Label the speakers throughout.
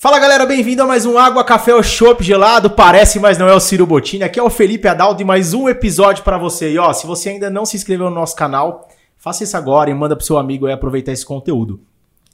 Speaker 1: Fala galera, bem-vindo a mais um Água, Café ou Chopp Gelado. Parece, mas não é o Ciro Bottini. Aqui é o Felipe Adaldo e mais um episódio para você. E ó, se você ainda não se inscreveu no nosso canal, faça isso agora e manda pro seu amigo aí aproveitar esse conteúdo.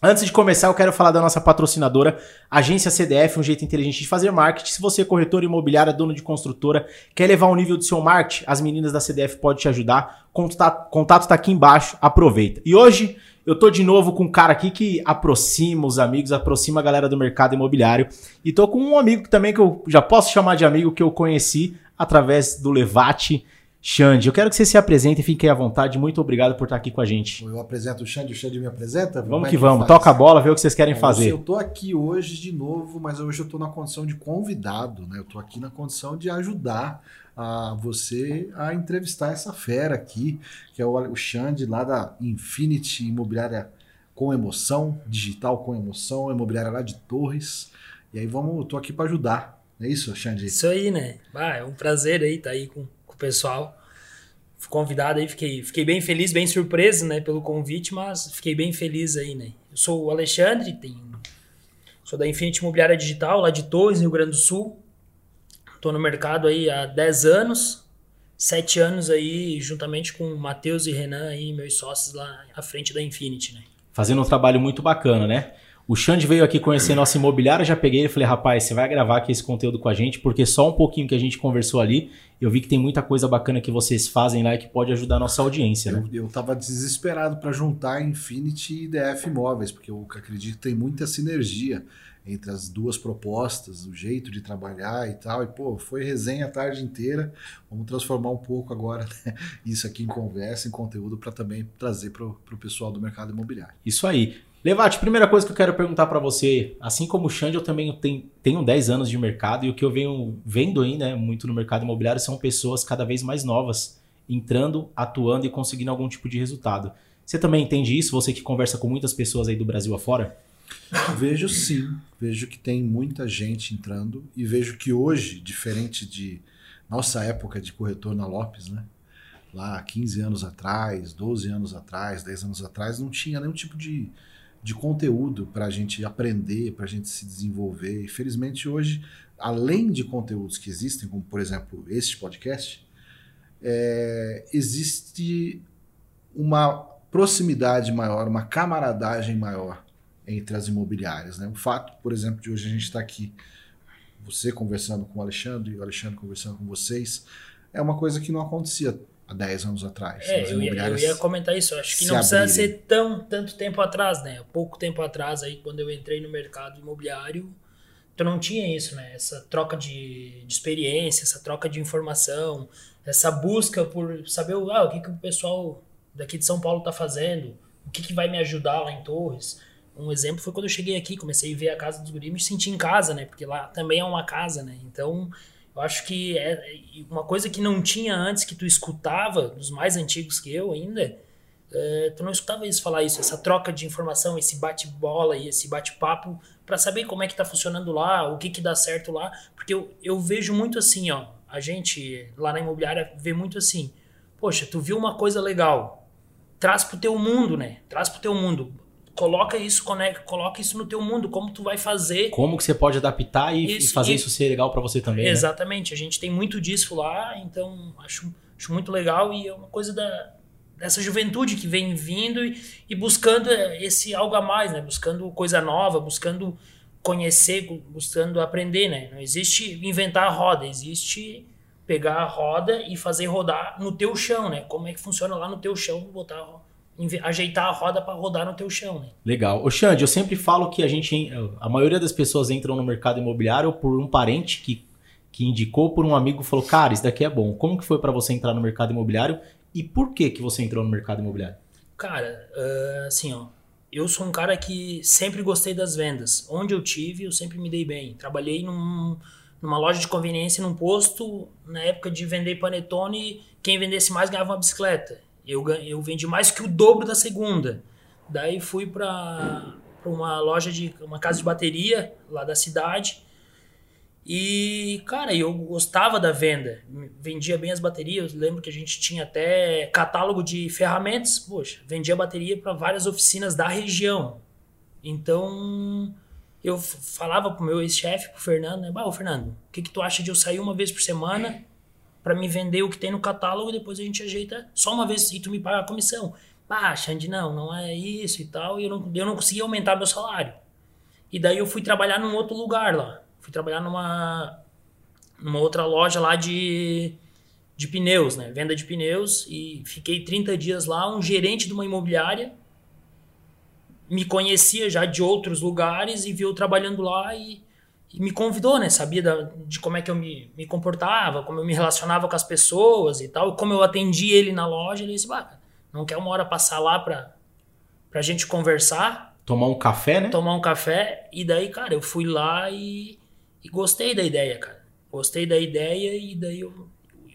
Speaker 1: Antes de começar, eu quero falar da nossa patrocinadora, Agência CDF, um jeito inteligente de fazer marketing. Se você é corretor imobiliário, dono de construtora, quer levar o nível do seu marketing, as meninas da CDF podem te ajudar. Contato, contato tá aqui embaixo, aproveita. E hoje eu tô de novo com um cara aqui que aproxima os amigos, aproxima a galera do mercado imobiliário. E tô com um amigo também que eu já posso chamar de amigo que eu conheci através do Levate. Xande, eu quero que você se apresente e fique à vontade. Muito obrigado por estar aqui com a gente.
Speaker 2: Eu apresento o Xande, o Xande me apresenta?
Speaker 1: Vamos é que, que vamos, faz? toca a bola, vê o que vocês querem
Speaker 2: Bom,
Speaker 1: fazer.
Speaker 2: Eu tô aqui hoje de novo, mas hoje eu tô na condição de convidado, né? Eu tô aqui na condição de ajudar a você a entrevistar essa fera aqui, que é o Xande lá da Infinity Imobiliária com Emoção, Digital com Emoção, imobiliária lá de Torres. E aí vamos, eu tô aqui para ajudar. É isso, Xande?
Speaker 3: Isso aí, né? Ah, é um prazer aí estar tá aí com, com o pessoal. Fui convidado aí, fiquei, fiquei bem feliz, bem surpreso, né, pelo convite, mas fiquei bem feliz aí, né? Eu sou o Alexandre, tenho, sou da Infinity Imobiliária Digital, lá de Torres, Rio Grande do Sul. Tô no mercado aí há 10 anos, 7 anos aí, juntamente com o Matheus e Renan aí, meus sócios lá à frente da Infinity, né?
Speaker 1: Fazendo um trabalho muito bacana, né? O Xande veio aqui conhecer nossa imobiliária, já peguei e falei, rapaz, você vai gravar aqui esse conteúdo com a gente, porque só um pouquinho que a gente conversou ali, eu vi que tem muita coisa bacana que vocês fazem lá e que pode ajudar a nossa audiência, né?
Speaker 2: Eu, eu tava desesperado para juntar Infinity e DF Imóveis, porque eu acredito que tem muita sinergia entre as duas propostas, o jeito de trabalhar e tal. E, pô, foi resenha a tarde inteira. Vamos transformar um pouco agora né, isso aqui em conversa, em conteúdo, para também trazer para o pessoal do mercado imobiliário.
Speaker 1: Isso aí. Levate, primeira coisa que eu quero perguntar para você, assim como o Xande, eu também tenho, tenho 10 anos de mercado e o que eu venho vendo aí, né, muito no mercado imobiliário são pessoas cada vez mais novas entrando, atuando e conseguindo algum tipo de resultado. Você também entende isso? Você que conversa com muitas pessoas aí do Brasil afora?
Speaker 2: Vejo sim, vejo que tem muita gente entrando e vejo que hoje, diferente de nossa época de corretor na Lopes, né? Lá 15 anos atrás, 12 anos atrás, 10 anos atrás, não tinha nenhum tipo de, de conteúdo para a gente aprender, para a gente se desenvolver. E felizmente hoje, além de conteúdos que existem, como por exemplo este podcast, é, existe uma proximidade maior, uma camaradagem maior entre as imobiliárias. Né? O fato, por exemplo, de hoje a gente estar tá aqui, você conversando com o Alexandre e o Alexandre conversando com vocês, é uma coisa que não acontecia há 10 anos atrás.
Speaker 3: É, eu ia, eu ia, comentar isso. Eu acho que não precisa abrirem. ser tão tanto tempo atrás, né? Pouco tempo atrás, aí, quando eu entrei no mercado imobiliário, tu não tinha isso, né? Essa troca de, de experiência, essa troca de informação, essa busca por saber ah, o que, que o pessoal daqui de São Paulo está fazendo, o que, que vai me ajudar lá em Torres. Um exemplo foi quando eu cheguei aqui, comecei a ver a casa dos guris, me senti em casa, né? Porque lá também é uma casa, né? Então, eu acho que é uma coisa que não tinha antes, que tu escutava, dos mais antigos que eu ainda, é, tu não escutava isso falar isso, essa troca de informação, esse bate-bola e esse bate-papo para saber como é que tá funcionando lá, o que que dá certo lá, porque eu, eu vejo muito assim, ó, a gente lá na imobiliária vê muito assim, poxa, tu viu uma coisa legal, traz pro teu mundo, né? Traz pro teu mundo coloca isso, conecta, coloca isso no teu mundo, como tu vai fazer.
Speaker 1: Como que você pode adaptar e, isso, fazer e, isso ser legal para você também. Né?
Speaker 3: Exatamente, né? a gente tem muito disso lá, então acho, acho muito legal e é uma coisa da, dessa juventude que vem vindo e, e buscando esse algo a mais, né? Buscando coisa nova, buscando conhecer, buscando aprender, né? Não existe inventar a roda, existe pegar a roda e fazer rodar no teu chão, né? Como é que funciona lá no teu chão, botar a roda ajeitar a roda para rodar no teu chão, né?
Speaker 1: Legal. Ô Xande, eu sempre falo que a gente, a maioria das pessoas entram no mercado imobiliário por um parente que, que indicou, por um amigo falou, cara, isso daqui é bom. Como que foi para você entrar no mercado imobiliário e por que que você entrou no mercado imobiliário?
Speaker 3: Cara, assim, ó, eu sou um cara que sempre gostei das vendas. Onde eu tive, eu sempre me dei bem. Trabalhei num, numa loja de conveniência, num posto, na época de vender panetone, quem vendesse mais ganhava uma bicicleta. Eu, eu vendi mais que o dobro da segunda. Daí fui para uma loja de uma casa de bateria lá da cidade E, cara, eu gostava da venda. Vendia bem as baterias. Eu lembro que a gente tinha até catálogo de ferramentas. Poxa, vendia bateria para várias oficinas da região. Então, eu falava pro meu ex-chefe, pro Fernando, né? Bah, ô Fernando, o que, que tu acha de eu sair uma vez por semana para me vender o que tem no catálogo e depois a gente ajeita só uma vez e tu me paga a comissão? Ah, Xande, não, não é isso e tal. E eu não, eu não conseguia aumentar meu salário. E daí eu fui trabalhar num outro lugar lá. Fui trabalhar numa, numa outra loja lá de, de pneus, né? Venda de pneus. E fiquei 30 dias lá, um gerente de uma imobiliária me conhecia já de outros lugares e viu trabalhando lá e me convidou, né? Sabia da, de como é que eu me, me comportava, como eu me relacionava com as pessoas e tal, como eu atendi ele na loja. Ele disse, bah, não quer uma hora passar lá pra, pra gente conversar?
Speaker 1: Tomar um café, né?
Speaker 3: Tomar um café. E daí, cara, eu fui lá e, e gostei da ideia, cara. Gostei da ideia e daí eu,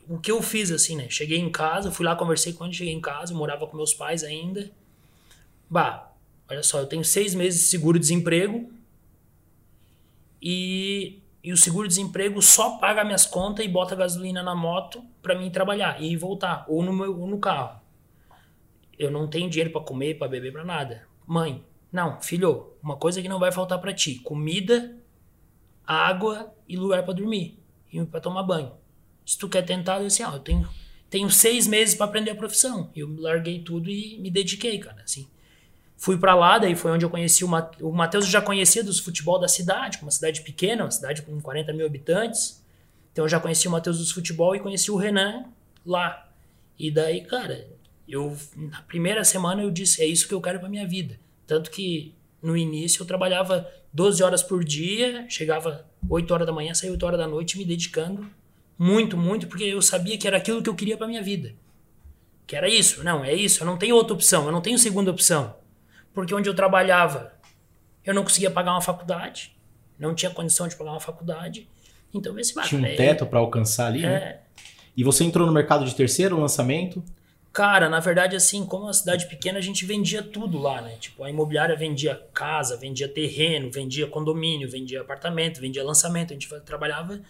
Speaker 3: o que eu fiz assim, né? Cheguei em casa, fui lá, conversei com ele, cheguei em casa, morava com meus pais ainda. Bah, Olha só, eu tenho seis meses de seguro-desemprego e, e o seguro-desemprego só paga minhas contas e bota gasolina na moto para mim trabalhar e voltar, ou no, meu, ou no carro. Eu não tenho dinheiro para comer, para beber, para nada. Mãe, não, filho, uma coisa que não vai faltar para ti: comida, água e lugar para dormir e para tomar banho. Se tu quer tentar, eu assim, ó, eu tenho, tenho seis meses para aprender a profissão. Eu larguei tudo e me dediquei, cara, assim. Fui para lá, daí foi onde eu conheci o, Mate... o Matheus. já conhecia dos futebol da cidade, uma cidade pequena, uma cidade com 40 mil habitantes. Então eu já conheci o Matheus dos futebol e conheci o Renan lá. E daí, cara, eu na primeira semana eu disse, é isso que eu quero para minha vida. Tanto que no início eu trabalhava 12 horas por dia, chegava 8 horas da manhã, saía 8 horas da noite me dedicando muito, muito, porque eu sabia que era aquilo que eu queria para minha vida. Que era isso. Não, é isso, eu não tenho outra opção, eu não tenho segunda opção porque onde eu trabalhava eu não conseguia pagar uma faculdade, não tinha condição de pagar uma faculdade. Então, esse
Speaker 1: Tinha um é, teto para alcançar ali, né? é, né? E você entrou no mercado de terceiro lançamento?
Speaker 3: Cara, na verdade, assim, como uma cidade pequena, a gente vendia tudo lá, né? Tipo, a imobiliária vendia casa, vendia terreno, vendia condomínio, vendia apartamento, vendia lançamento. A gente trabalhava,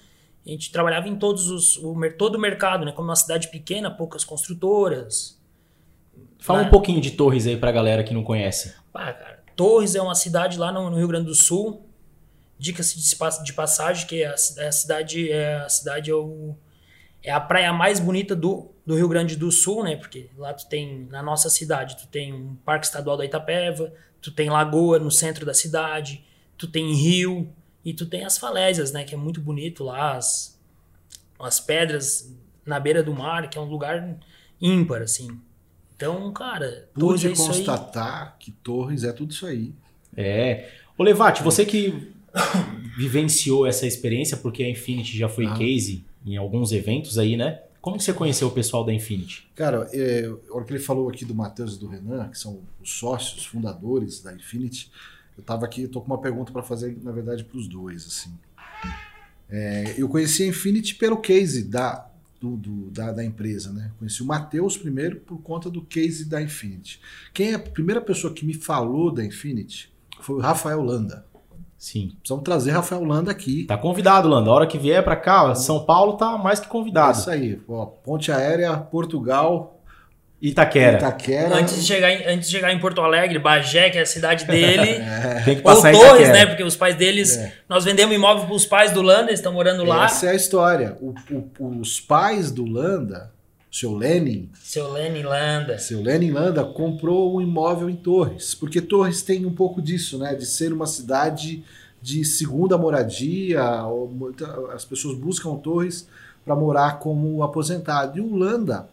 Speaker 3: a gente trabalhava em todos os, o, todo o mercado, né? Como uma cidade pequena, poucas construtoras,
Speaker 1: Fala um pouquinho de Torres aí pra galera que não conhece.
Speaker 3: Ah, cara, Torres é uma cidade lá no, no Rio Grande do Sul. Dica-se de, de passagem que a, é a cidade é a cidade é, o, é a praia mais bonita do, do Rio Grande do Sul, né? Porque lá tu tem na nossa cidade, tu tem um Parque Estadual da Itapeva, tu tem lagoa no centro da cidade, tu tem rio e tu tem as falésias, né, que é muito bonito lá, as, as pedras na beira do mar, que é um lugar ímpar assim. Então, cara,
Speaker 2: pude é constatar que Torres é tudo isso aí.
Speaker 1: É. Ô Levate, você que vivenciou essa experiência, porque a Infinity já foi ah. case em alguns eventos aí, né? Como que você conheceu o pessoal da Infinity?
Speaker 2: Cara, é, a hora que ele falou aqui do Matheus e do Renan, que são os sócios fundadores da Infinity, eu estava aqui, estou com uma pergunta para fazer, na verdade, para os dois. assim. É, eu conheci a Infinity pelo case da do, do, da, da, empresa. Né? Conheci o Matheus primeiro por conta do case da Infinity. Quem é a primeira pessoa que me falou da Infinity foi o Rafael Landa.
Speaker 1: Sim.
Speaker 2: Precisamos trazer Rafael Landa aqui.
Speaker 1: Tá convidado, Landa. A hora que vier para cá, São Paulo tá mais que convidado. É
Speaker 2: isso aí. Ó, ponte aérea, Portugal,
Speaker 1: Itaquera.
Speaker 3: Itaquera. Antes de, chegar em, antes de chegar em Porto Alegre, Bagé, que é a cidade dele. é. Tem que passar ou Torres, né? Porque os pais deles. É. Nós vendemos imóvel para os pais do Landa, eles estão morando lá.
Speaker 2: Essa é a história. O, o, os pais do Landa, seu Lenin.
Speaker 3: Seu Lenin Landa.
Speaker 2: Seu Lenin Landa comprou um imóvel em Torres. Porque Torres tem um pouco disso, né? De ser uma cidade de segunda moradia. As pessoas buscam Torres para morar como aposentado. E o Landa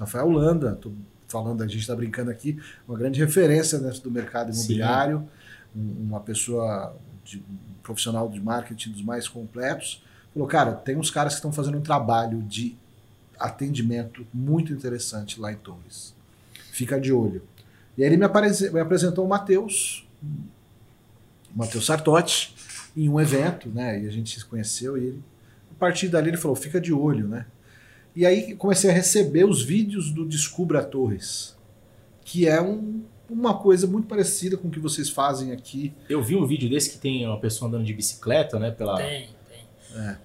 Speaker 2: Rafael Landa, tô falando, a gente está brincando aqui, uma grande referência dentro do mercado imobiliário, um, uma pessoa, de, um profissional de marketing dos mais completos. Falou, cara, tem uns caras que estão fazendo um trabalho de atendimento muito interessante lá em Torres. Fica de olho. E aí ele me, me apresentou o Matheus, o Matheus Sartotti, em um evento, né? E a gente se conheceu e ele, a partir dali ele falou, fica de olho, né? E aí comecei a receber os vídeos do Descubra Torres, que é um, uma coisa muito parecida com o que vocês fazem aqui.
Speaker 1: Eu vi um vídeo desse que tem uma pessoa andando de bicicleta, né? Pela...
Speaker 3: Tem, tem.
Speaker 2: É.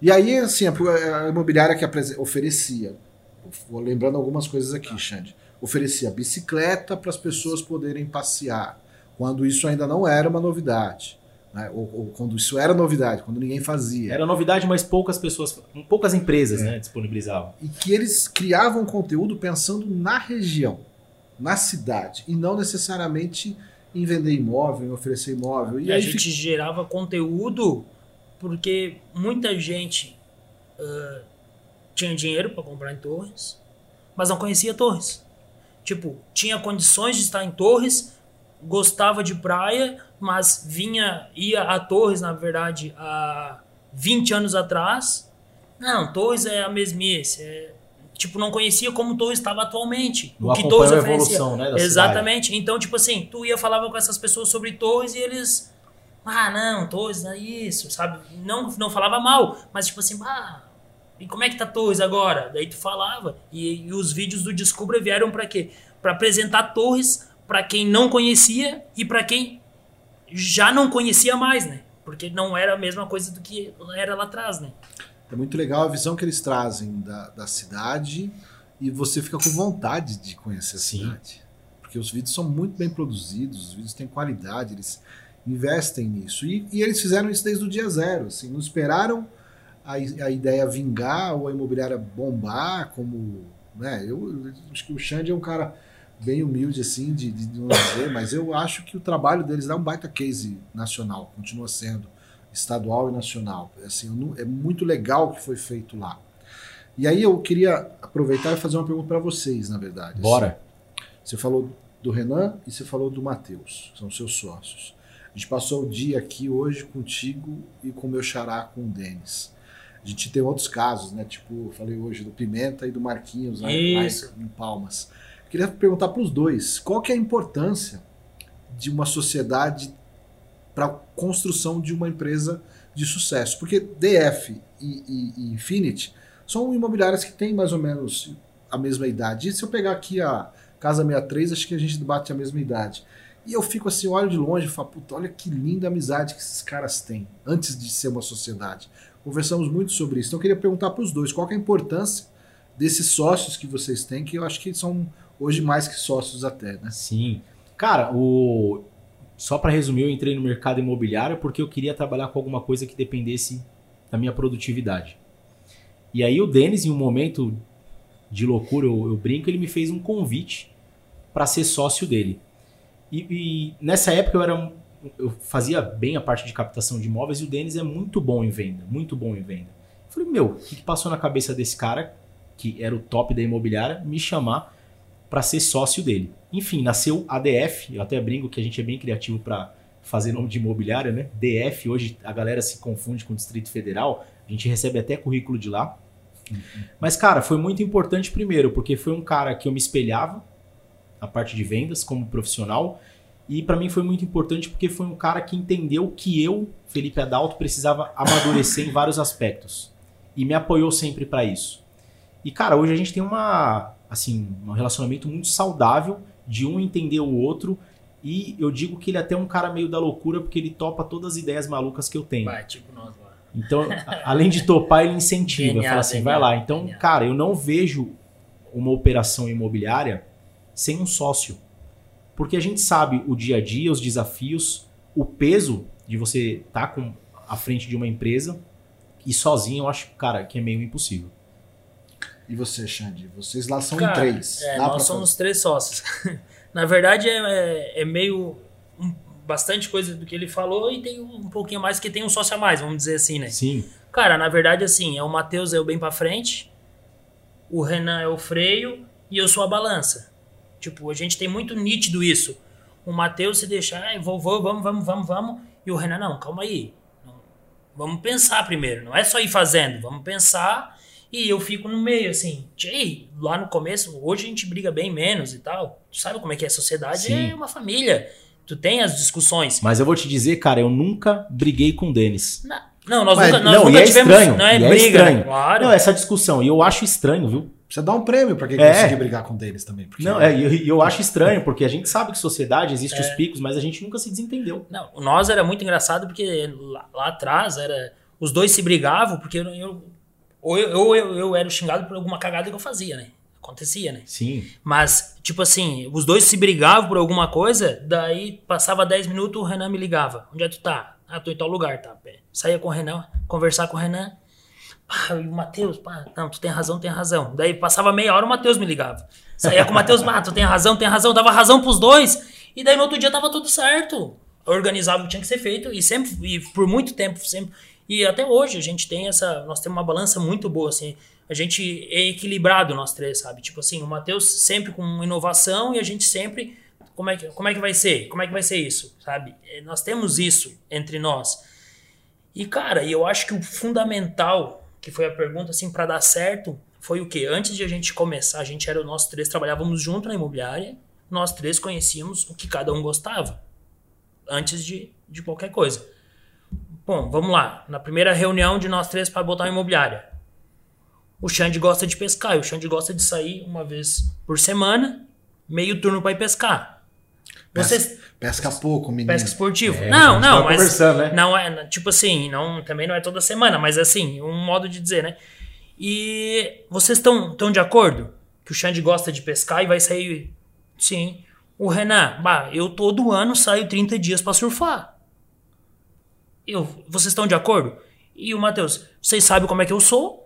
Speaker 2: E aí, assim, a, imobiliária que oferecia, vou lembrando algumas coisas aqui, Xande, oferecia bicicleta para as pessoas poderem passear, quando isso ainda não era uma novidade. Né? Ou, ou, quando isso era novidade, quando ninguém fazia.
Speaker 1: Era novidade, mas poucas pessoas, poucas empresas é. né, disponibilizavam.
Speaker 2: E que eles criavam conteúdo pensando na região, na cidade, e não necessariamente em vender imóvel, em oferecer imóvel.
Speaker 3: E, e a gente fica... gerava conteúdo porque muita gente uh, tinha dinheiro para comprar em Torres, mas não conhecia Torres. Tipo, tinha condições de estar em Torres, gostava de praia, mas vinha, ia a Torres, na verdade, há 20 anos atrás. Não, Torres é a mesmice. É, tipo, não conhecia como Torres estava atualmente.
Speaker 1: Não o que Torres a evolução, né,
Speaker 3: Exatamente. Cidade. Então, tipo assim, tu ia falava com essas pessoas sobre Torres e eles ah, não, Torres é isso, sabe? Não, não falava mal, mas tipo assim, ah, e como é que tá Torres agora? Daí tu falava. E, e os vídeos do Descubra vieram para quê? Para apresentar Torres para quem não conhecia e para quem já não conhecia mais, né? Porque não era a mesma coisa do que era lá atrás, né?
Speaker 2: É muito legal a visão que eles trazem da, da cidade e você fica com vontade de conhecer a Sim. cidade. Porque os vídeos são muito bem produzidos, os vídeos têm qualidade, eles investem nisso. E, e, eles fizeram isso desde o dia zero. Assim, não esperaram a, a ideia vingar ou a imobiliária bombar, como. Né, eu acho que o Xande é um cara bem humilde, assim, de, de não dizer, mas eu acho que o trabalho deles dá um baita case nacional, continua sendo estadual e nacional. Assim, é muito legal o que foi feito lá. E aí eu queria aproveitar e fazer uma pergunta para vocês, na verdade.
Speaker 1: Bora.
Speaker 2: Assim, você falou do Renan e você falou do Matheus, são seus sócios. A gente passou o dia aqui hoje contigo e com o meu xará, com o Denis. A gente tem outros casos, né? Tipo, eu falei hoje do Pimenta e do Marquinhos lá, lá em Palmas. Queria perguntar para os dois, qual que é a importância de uma sociedade para a construção de uma empresa de sucesso? Porque DF e, e, e Infinity são imobiliárias que têm mais ou menos a mesma idade. E se eu pegar aqui a Casa 63, acho que a gente bate a mesma idade. E eu fico assim, olho de longe e falo, puta, olha que linda amizade que esses caras têm, antes de ser uma sociedade. Conversamos muito sobre isso. Então eu queria perguntar para os dois, qual é a importância desses sócios que vocês têm, que eu acho que são hoje mais que sócios até, né?
Speaker 1: Sim. Cara, o... só para resumir, eu entrei no mercado imobiliário porque eu queria trabalhar com alguma coisa que dependesse da minha produtividade. E aí o Denis, em um momento de loucura, eu, eu brinco, ele me fez um convite para ser sócio dele. E, e, nessa época eu era eu fazia bem a parte de captação de imóveis e o Denis é muito bom em venda, muito bom em venda. Eu falei, meu, o que, que passou na cabeça desse cara, que era o top da imobiliária, me chamar para ser sócio dele? Enfim, nasceu ADF, eu até brinco que a gente é bem criativo para fazer nome de imobiliária, né? DF, hoje a galera se confunde com o Distrito Federal, a gente recebe até currículo de lá. Mas, cara, foi muito importante primeiro, porque foi um cara que eu me espelhava, a parte de vendas como profissional. E para mim foi muito importante porque foi um cara que entendeu que eu, Felipe Adalto, precisava amadurecer em vários aspectos. E me apoiou sempre para isso. E cara, hoje a gente tem uma assim, um relacionamento muito saudável de um entender o outro. E eu digo que ele é até um cara meio da loucura porque ele topa todas as ideias malucas que eu tenho.
Speaker 3: Vai, tipo nós lá.
Speaker 1: Então, além de topar, ele incentiva, DNA, fala assim, DNA, vai lá. Então, DNA. cara, eu não vejo uma operação imobiliária sem um sócio. Porque a gente sabe o dia a dia, os desafios, o peso de você estar tá com à frente de uma empresa e sozinho eu acho, cara, que é meio impossível.
Speaker 2: E você, Xande? Vocês lá são cara, três.
Speaker 3: É, nós somos três sócios. Na verdade, é, é, é meio um, bastante coisa do que ele falou e tem um pouquinho mais que tem um sócio a mais, vamos dizer assim, né?
Speaker 1: Sim.
Speaker 3: Cara, na verdade, assim, é o Matheus é o bem para frente, o Renan é o freio e eu sou a balança. Tipo, a gente tem muito nítido isso. O Matheus se deixar, vou, vou, vamos, vamos, vamos, vamos. E o Renan, não, calma aí. Vamos pensar primeiro. Não é só ir fazendo. Vamos pensar. E eu fico no meio, assim. Ei, lá no começo, hoje a gente briga bem menos e tal. Tu sabe como é que é a sociedade? Sim. É uma família. Tu tem as discussões.
Speaker 1: Mas eu vou te dizer, cara, eu nunca briguei com o Denis.
Speaker 3: Não, não nós Mas, nunca, nós não, nunca é tivemos.
Speaker 1: Estranho,
Speaker 3: não é,
Speaker 1: é
Speaker 3: briga, né?
Speaker 1: estranho. Né? Claro. Não, essa discussão. E eu acho estranho, viu?
Speaker 2: Precisa dar um prêmio para quem é. conseguir brigar com deles também.
Speaker 1: Porque... Não, é, eu, eu acho estranho, porque a gente sabe que sociedade existe é. os picos, mas a gente nunca se desentendeu.
Speaker 3: Não, nós era muito engraçado porque lá, lá atrás era os dois se brigavam, porque eu, eu ou eu, eu, eu, eu era xingado por alguma cagada que eu fazia, né? Acontecia, né?
Speaker 1: Sim.
Speaker 3: Mas, tipo assim, os dois se brigavam por alguma coisa, daí passava 10 minutos, o Renan me ligava. Onde é que tu tá? Ah, tô em tal lugar, tá? Saía com o Renan, conversar com o Renan. Pá, o Matheus, pá, não, tu tem razão, tem razão. Daí passava meia hora, o Matheus me ligava. Saía com o Matheus, pá, tu tem razão, tem razão. Dava razão pros dois. E daí no outro dia tava tudo certo. organizava o que tinha que ser feito e sempre, e por muito tempo, sempre. E até hoje a gente tem essa, nós temos uma balança muito boa, assim a gente é equilibrado nós três, sabe? Tipo assim, o Matheus sempre com inovação e a gente sempre como é que como é que vai ser? Como é que vai ser isso, sabe? É, nós temos isso entre nós. E cara, eu acho que o fundamental, que foi a pergunta assim para dar certo, foi o que antes de a gente começar, a gente era nós três trabalhávamos junto na imobiliária, nós três conhecíamos o que cada um gostava antes de, de qualquer coisa. Bom, vamos lá. Na primeira reunião de nós três para botar uma imobiliária, o Xande gosta de pescar. E o Xande gosta de sair uma vez por semana, meio turno para ir pescar.
Speaker 2: Vocês, pesca, pouco, menino.
Speaker 3: Pesca esportivo. É, não, não, mas
Speaker 1: né?
Speaker 3: não é, tipo assim, não, também não é toda semana, mas assim, um modo de dizer, né? E vocês estão tão de acordo que o Xande gosta de pescar e vai sair sim. O Renan, bah, eu todo ano saio 30 dias para surfar. Eu, vocês estão de acordo? E o Matheus, vocês sabem como é que eu sou?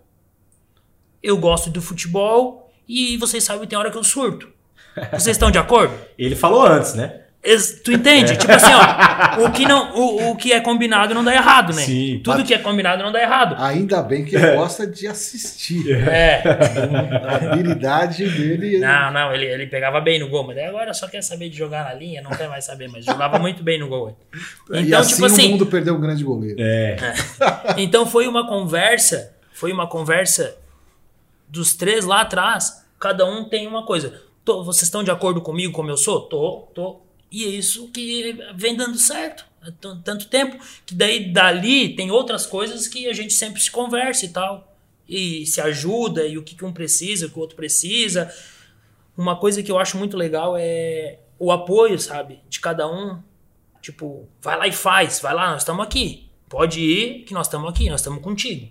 Speaker 3: eu gosto do futebol e vocês sabem tem hora que eu surto. Vocês estão de acordo?
Speaker 1: Ele falou antes, né?
Speaker 3: Tu entende? tipo assim, ó, o que, não, o, o que é combinado não dá errado, né?
Speaker 1: Sim.
Speaker 3: Tudo que é combinado não dá errado.
Speaker 2: Ainda bem que ele é. gosta de assistir.
Speaker 3: É.
Speaker 2: A habilidade dele.
Speaker 3: Não, não, ele, ele pegava bem no gol, mas agora só quer saber de jogar na linha, não quer mais saber, mas jogava muito bem no gol.
Speaker 2: Então, e assim tipo assim. O mundo perdeu um grande goleiro.
Speaker 1: É.
Speaker 3: é. Então foi uma conversa, foi uma conversa dos três lá atrás, cada um tem uma coisa. Tô, vocês estão de acordo comigo como eu sou? Tô, tô. E é isso que vem dando certo. Há tanto tempo. Que daí dali tem outras coisas que a gente sempre se conversa e tal. E se ajuda, e o que, que um precisa, o que o outro precisa. Uma coisa que eu acho muito legal é o apoio, sabe? De cada um. Tipo, vai lá e faz, vai lá, nós estamos aqui. Pode ir, que nós estamos aqui, nós estamos contigo.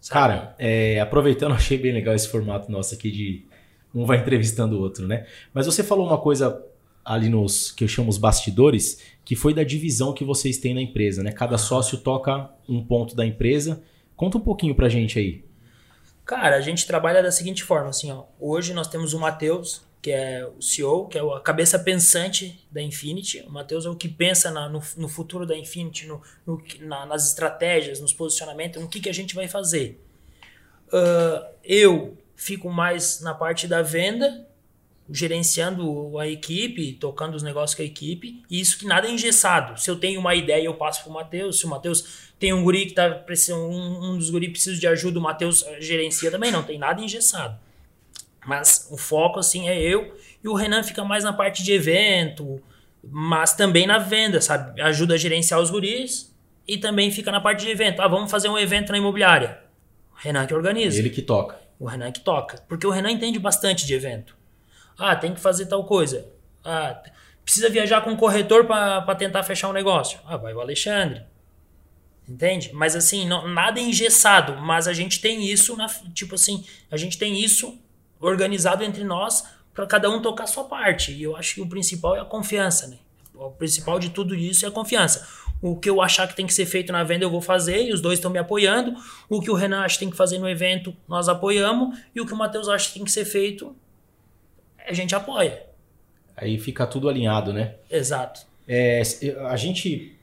Speaker 1: Sabe? Cara, é, aproveitando, achei bem legal esse formato nosso aqui de um vai entrevistando o outro, né? Mas você falou uma coisa ali nos que eu chamo os bastidores, que foi da divisão que vocês têm na empresa, né? Cada sócio toca um ponto da empresa. Conta um pouquinho pra gente aí.
Speaker 3: Cara, a gente trabalha da seguinte forma, assim, ó. Hoje nós temos o Matheus, que é o CEO, que é a cabeça pensante da Infinity. O Matheus é o que pensa na, no, no, futuro da Infinity, no, no na, nas estratégias, nos posicionamentos, no que, que a gente vai fazer. Uh, eu fico mais na parte da venda, gerenciando a equipe, tocando os negócios com a equipe, e isso que nada é engessado. Se eu tenho uma ideia, eu passo para o Matheus. Se o Matheus tem um guri que tá precisando, um, um dos guri precisa de ajuda, o Matheus gerencia também, não tem nada engessado. Mas o foco, assim, é eu. E o Renan fica mais na parte de evento, mas também na venda, sabe? Ajuda a gerenciar os guris e também fica na parte de evento. Ah, vamos fazer um evento na imobiliária. O Renan que organiza.
Speaker 1: Ele que toca.
Speaker 3: O Renan que toca. Porque o Renan entende bastante de evento. Ah, tem que fazer tal coisa. Ah, precisa viajar com um corretor para tentar fechar um negócio. Ah, vai o Alexandre. Entende? Mas assim, não, nada é engessado, mas a gente tem isso na, tipo assim, a gente tem isso organizado entre nós para cada um tocar a sua parte. E eu acho que o principal é a confiança, né? O principal de tudo isso é a confiança. O que eu achar que tem que ser feito na venda, eu vou fazer, e os dois estão me apoiando. O que o Renan acha que tem que fazer no evento, nós apoiamos. E o que o Matheus acha que tem que ser feito, a gente apoia.
Speaker 1: Aí fica tudo alinhado, né?
Speaker 3: Exato.
Speaker 1: É, a gente,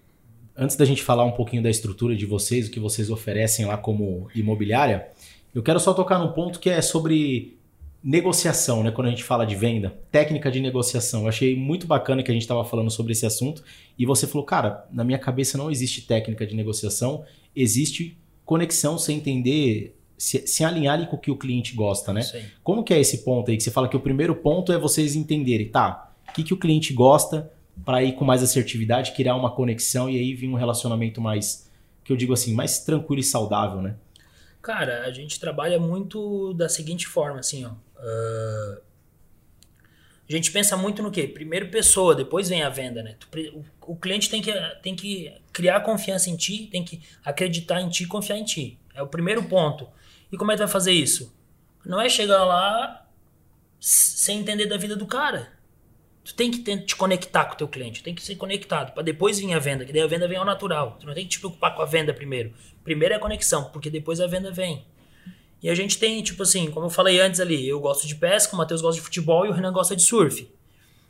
Speaker 1: antes da gente falar um pouquinho da estrutura de vocês, o que vocês oferecem lá como imobiliária, eu quero só tocar num ponto que é sobre negociação, né? Quando a gente fala de venda, técnica de negociação. Eu achei muito bacana que a gente estava falando sobre esse assunto e você falou, cara, na minha cabeça não existe técnica de negociação, existe conexão sem entender, se, se alinhar ali com o que o cliente gosta, né?
Speaker 3: Sim.
Speaker 1: Como que é esse ponto aí que você fala que o primeiro ponto é vocês entenderem, tá? O que, que o cliente gosta para ir com mais assertividade, criar uma conexão e aí vir um relacionamento mais, que eu digo assim, mais tranquilo e saudável, né?
Speaker 3: Cara, a gente trabalha muito da seguinte forma, assim, ó. Uh, a gente pensa muito no quê? Primeiro pessoa, depois vem a venda, né? O, o cliente tem que, tem que criar confiança em ti, tem que acreditar em ti, confiar em ti. É o primeiro ponto. E como é que vai fazer isso? Não é chegar lá sem entender da vida do cara. Tu tem que te conectar com o teu cliente, tem que ser conectado para depois vir a venda, que daí a venda vem ao natural. Tu não tem que te preocupar com a venda primeiro. Primeiro é a conexão, porque depois a venda vem. E a gente tem, tipo assim, como eu falei antes ali, eu gosto de pesca, o Matheus gosta de futebol e o Renan gosta de surf.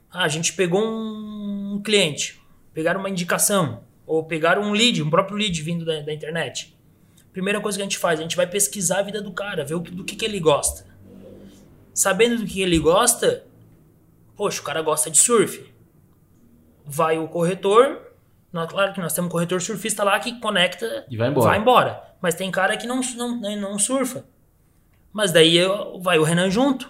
Speaker 3: Ah, a gente pegou um cliente, pegaram uma indicação, ou pegaram um lead, um próprio lead vindo da, da internet. Primeira coisa que a gente faz, a gente vai pesquisar a vida do cara, ver o, do que, que ele gosta. Sabendo do que ele gosta, poxa, o cara gosta de surf. Vai o corretor, claro que nós temos um corretor surfista lá que conecta
Speaker 1: e vai embora.
Speaker 3: Vai embora. Mas tem cara que não, não, não surfa. Mas daí vai o Renan junto.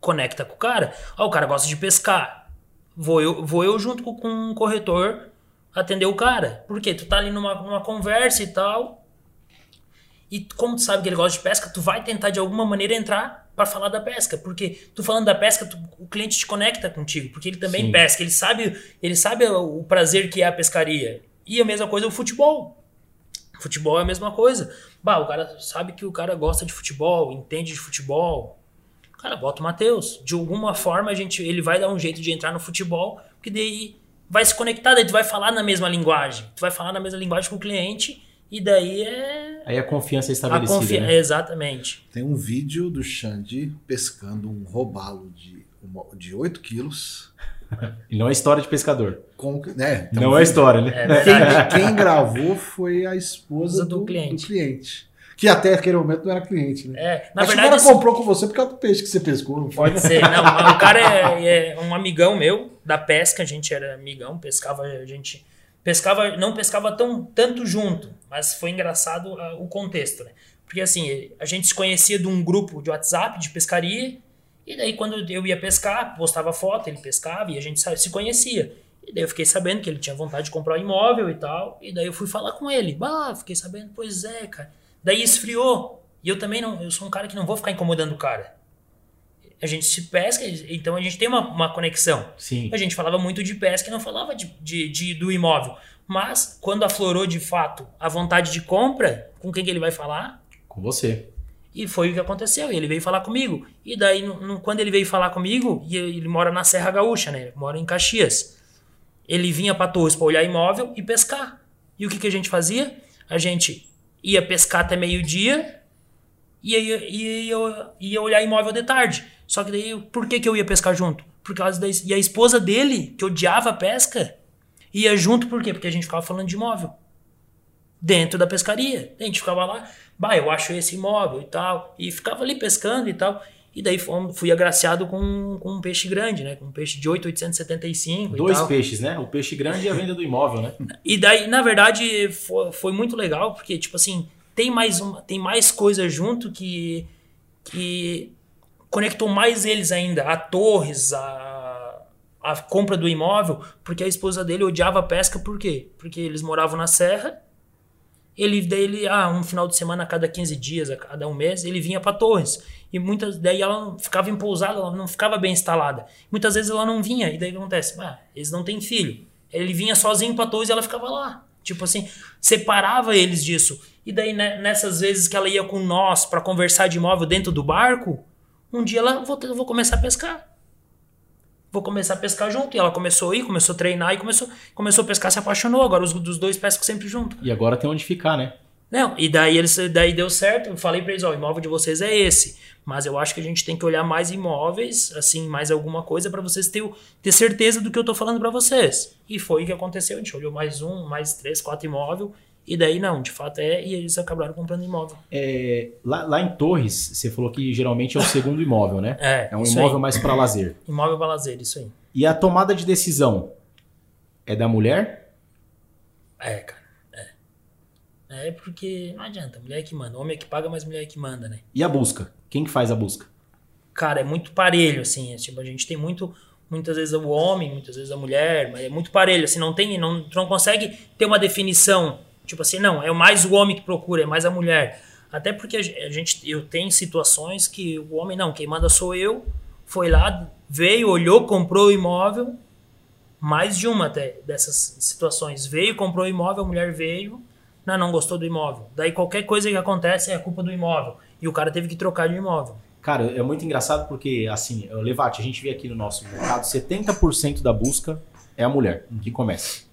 Speaker 3: Conecta com o cara. Ó, o cara gosta de pescar. Vou eu, vou eu junto com, com um corretor atender o cara. Porque tu tá ali numa, numa conversa e tal. E como tu sabe que ele gosta de pesca, tu vai tentar de alguma maneira entrar para falar da pesca, porque tu falando da pesca, tu, o cliente te conecta contigo, porque ele também Sim. pesca, ele sabe, ele sabe o prazer que é a pescaria. E a mesma coisa o futebol. Futebol é a mesma coisa. Bah, o cara sabe que o cara gosta de futebol, entende de futebol. Cara, bota o Matheus. De alguma forma a gente, ele vai dar um jeito de entrar no futebol, que daí vai se conectar, daí tu vai falar na mesma linguagem. Tu vai falar na mesma linguagem com o cliente e daí é.
Speaker 1: Aí a confiança é estabelecida. Confi...
Speaker 3: Né? Exatamente.
Speaker 2: Tem um vídeo do Xande pescando um robalo de, de 8 quilos
Speaker 1: E não é história de pescador.
Speaker 2: Com, né,
Speaker 1: então, não é história, né?
Speaker 2: É quem, quem, gravou foi a esposa do, do, cliente. do, cliente. Que até aquele momento não era cliente, né?
Speaker 3: É, na
Speaker 2: Acho
Speaker 3: verdade,
Speaker 2: que o cara comprou com você por causa do peixe que você pescou, não
Speaker 3: foi? Pode ser. Não, o cara é, é, um amigão meu da pesca, a gente era amigão, pescava, a gente pescava, não pescava tão tanto junto, mas foi engraçado uh, o contexto, né? Porque assim, a gente se conhecia de um grupo de WhatsApp de pescaria e daí, quando eu ia pescar, postava foto, ele pescava e a gente se conhecia. E daí eu fiquei sabendo que ele tinha vontade de comprar um imóvel e tal. E daí eu fui falar com ele. Bah, fiquei sabendo, pois é, cara. Daí esfriou. E eu também não, eu sou um cara que não vou ficar incomodando o cara. A gente se pesca, então a gente tem uma, uma conexão.
Speaker 1: Sim.
Speaker 3: A gente falava muito de pesca e não falava de, de, de, do imóvel. Mas quando aflorou de fato a vontade de compra, com quem que ele vai falar?
Speaker 1: Com você.
Speaker 3: E foi o que aconteceu. Ele veio falar comigo. E daí, no, no, quando ele veio falar comigo, e ele mora na Serra Gaúcha, né? Ele mora em Caxias. Ele vinha para Torres para olhar imóvel e pescar. E o que, que a gente fazia? A gente ia pescar até meio-dia ia, ia, ia, ia, olhar imóvel de tarde. Só que daí, por que, que eu ia pescar junto? Por causa da, e a esposa dele, que odiava a pesca, ia junto por quê? Porque a gente ficava falando de imóvel. Dentro da pescaria. A gente ficava lá bah, eu acho esse imóvel e tal. E ficava ali pescando e tal. E daí fui agraciado com, com um peixe grande, né? Com um peixe de 8,875.
Speaker 1: Dois peixes, né? O peixe grande e a venda do imóvel, né?
Speaker 3: E daí, na verdade, foi, foi muito legal, porque, tipo assim, tem mais, uma, tem mais coisa junto que, que conectou mais eles ainda. A Torres, a, a compra do imóvel, porque a esposa dele odiava a pesca, por quê? Porque eles moravam na serra ele daí ah, um final de semana a cada 15 dias, a cada um mês, ele vinha para Torres. E muitas daí ela ficava em pousada, ela não ficava bem instalada. Muitas vezes ela não vinha, e daí acontece? Ah, eles não têm filho. Ele vinha sozinho para Torres e ela ficava lá. Tipo assim, separava eles disso. E daí né, nessas vezes que ela ia com nós para conversar de imóvel dentro do barco, um dia ela vou, vou começar a pescar vou começar a pescar junto. E ela começou a ir, começou a treinar e começou, começou a pescar, se apaixonou. Agora os dos dois pescam sempre junto.
Speaker 1: E agora tem onde ficar, né?
Speaker 3: Não, e daí eles daí deu certo. Eu falei para eles, ó, o imóvel de vocês é esse. Mas eu acho que a gente tem que olhar mais imóveis, assim, mais alguma coisa para vocês ter, ter certeza do que eu tô falando para vocês. E foi o que aconteceu. A gente olhou mais um, mais três, quatro imóveis. E daí não, de fato é, e eles acabaram comprando imóvel.
Speaker 1: É, lá, lá em Torres, você falou que geralmente é o segundo imóvel, né?
Speaker 3: É.
Speaker 1: É um imóvel
Speaker 3: aí.
Speaker 1: mais para lazer.
Speaker 3: Imóvel para lazer, isso aí.
Speaker 1: E a tomada de decisão é da mulher?
Speaker 3: É, cara. É. Porque não adianta, mulher é que manda. Homem é que paga, mas mulher é que manda, né?
Speaker 1: E a busca? Quem que faz a busca?
Speaker 3: Cara, é muito parelho, assim. É, tipo, a gente tem muito muitas vezes o homem, muitas vezes a mulher, mas é muito parelho, assim, não tem, não, tu não consegue ter uma definição Tipo assim, não, é mais o homem que procura, é mais a mulher. Até porque a gente, eu tenho situações que o homem, não, quem manda sou eu, foi lá, veio, olhou, comprou o imóvel, mais de uma até dessas situações. Veio, comprou o imóvel, a mulher veio, não, não gostou do imóvel. Daí qualquer coisa que acontece é culpa do imóvel. E o cara teve que trocar de imóvel.
Speaker 1: Cara, é muito engraçado porque, assim, Levate, a gente vê aqui no nosso mercado, 70% da busca é a mulher que começa.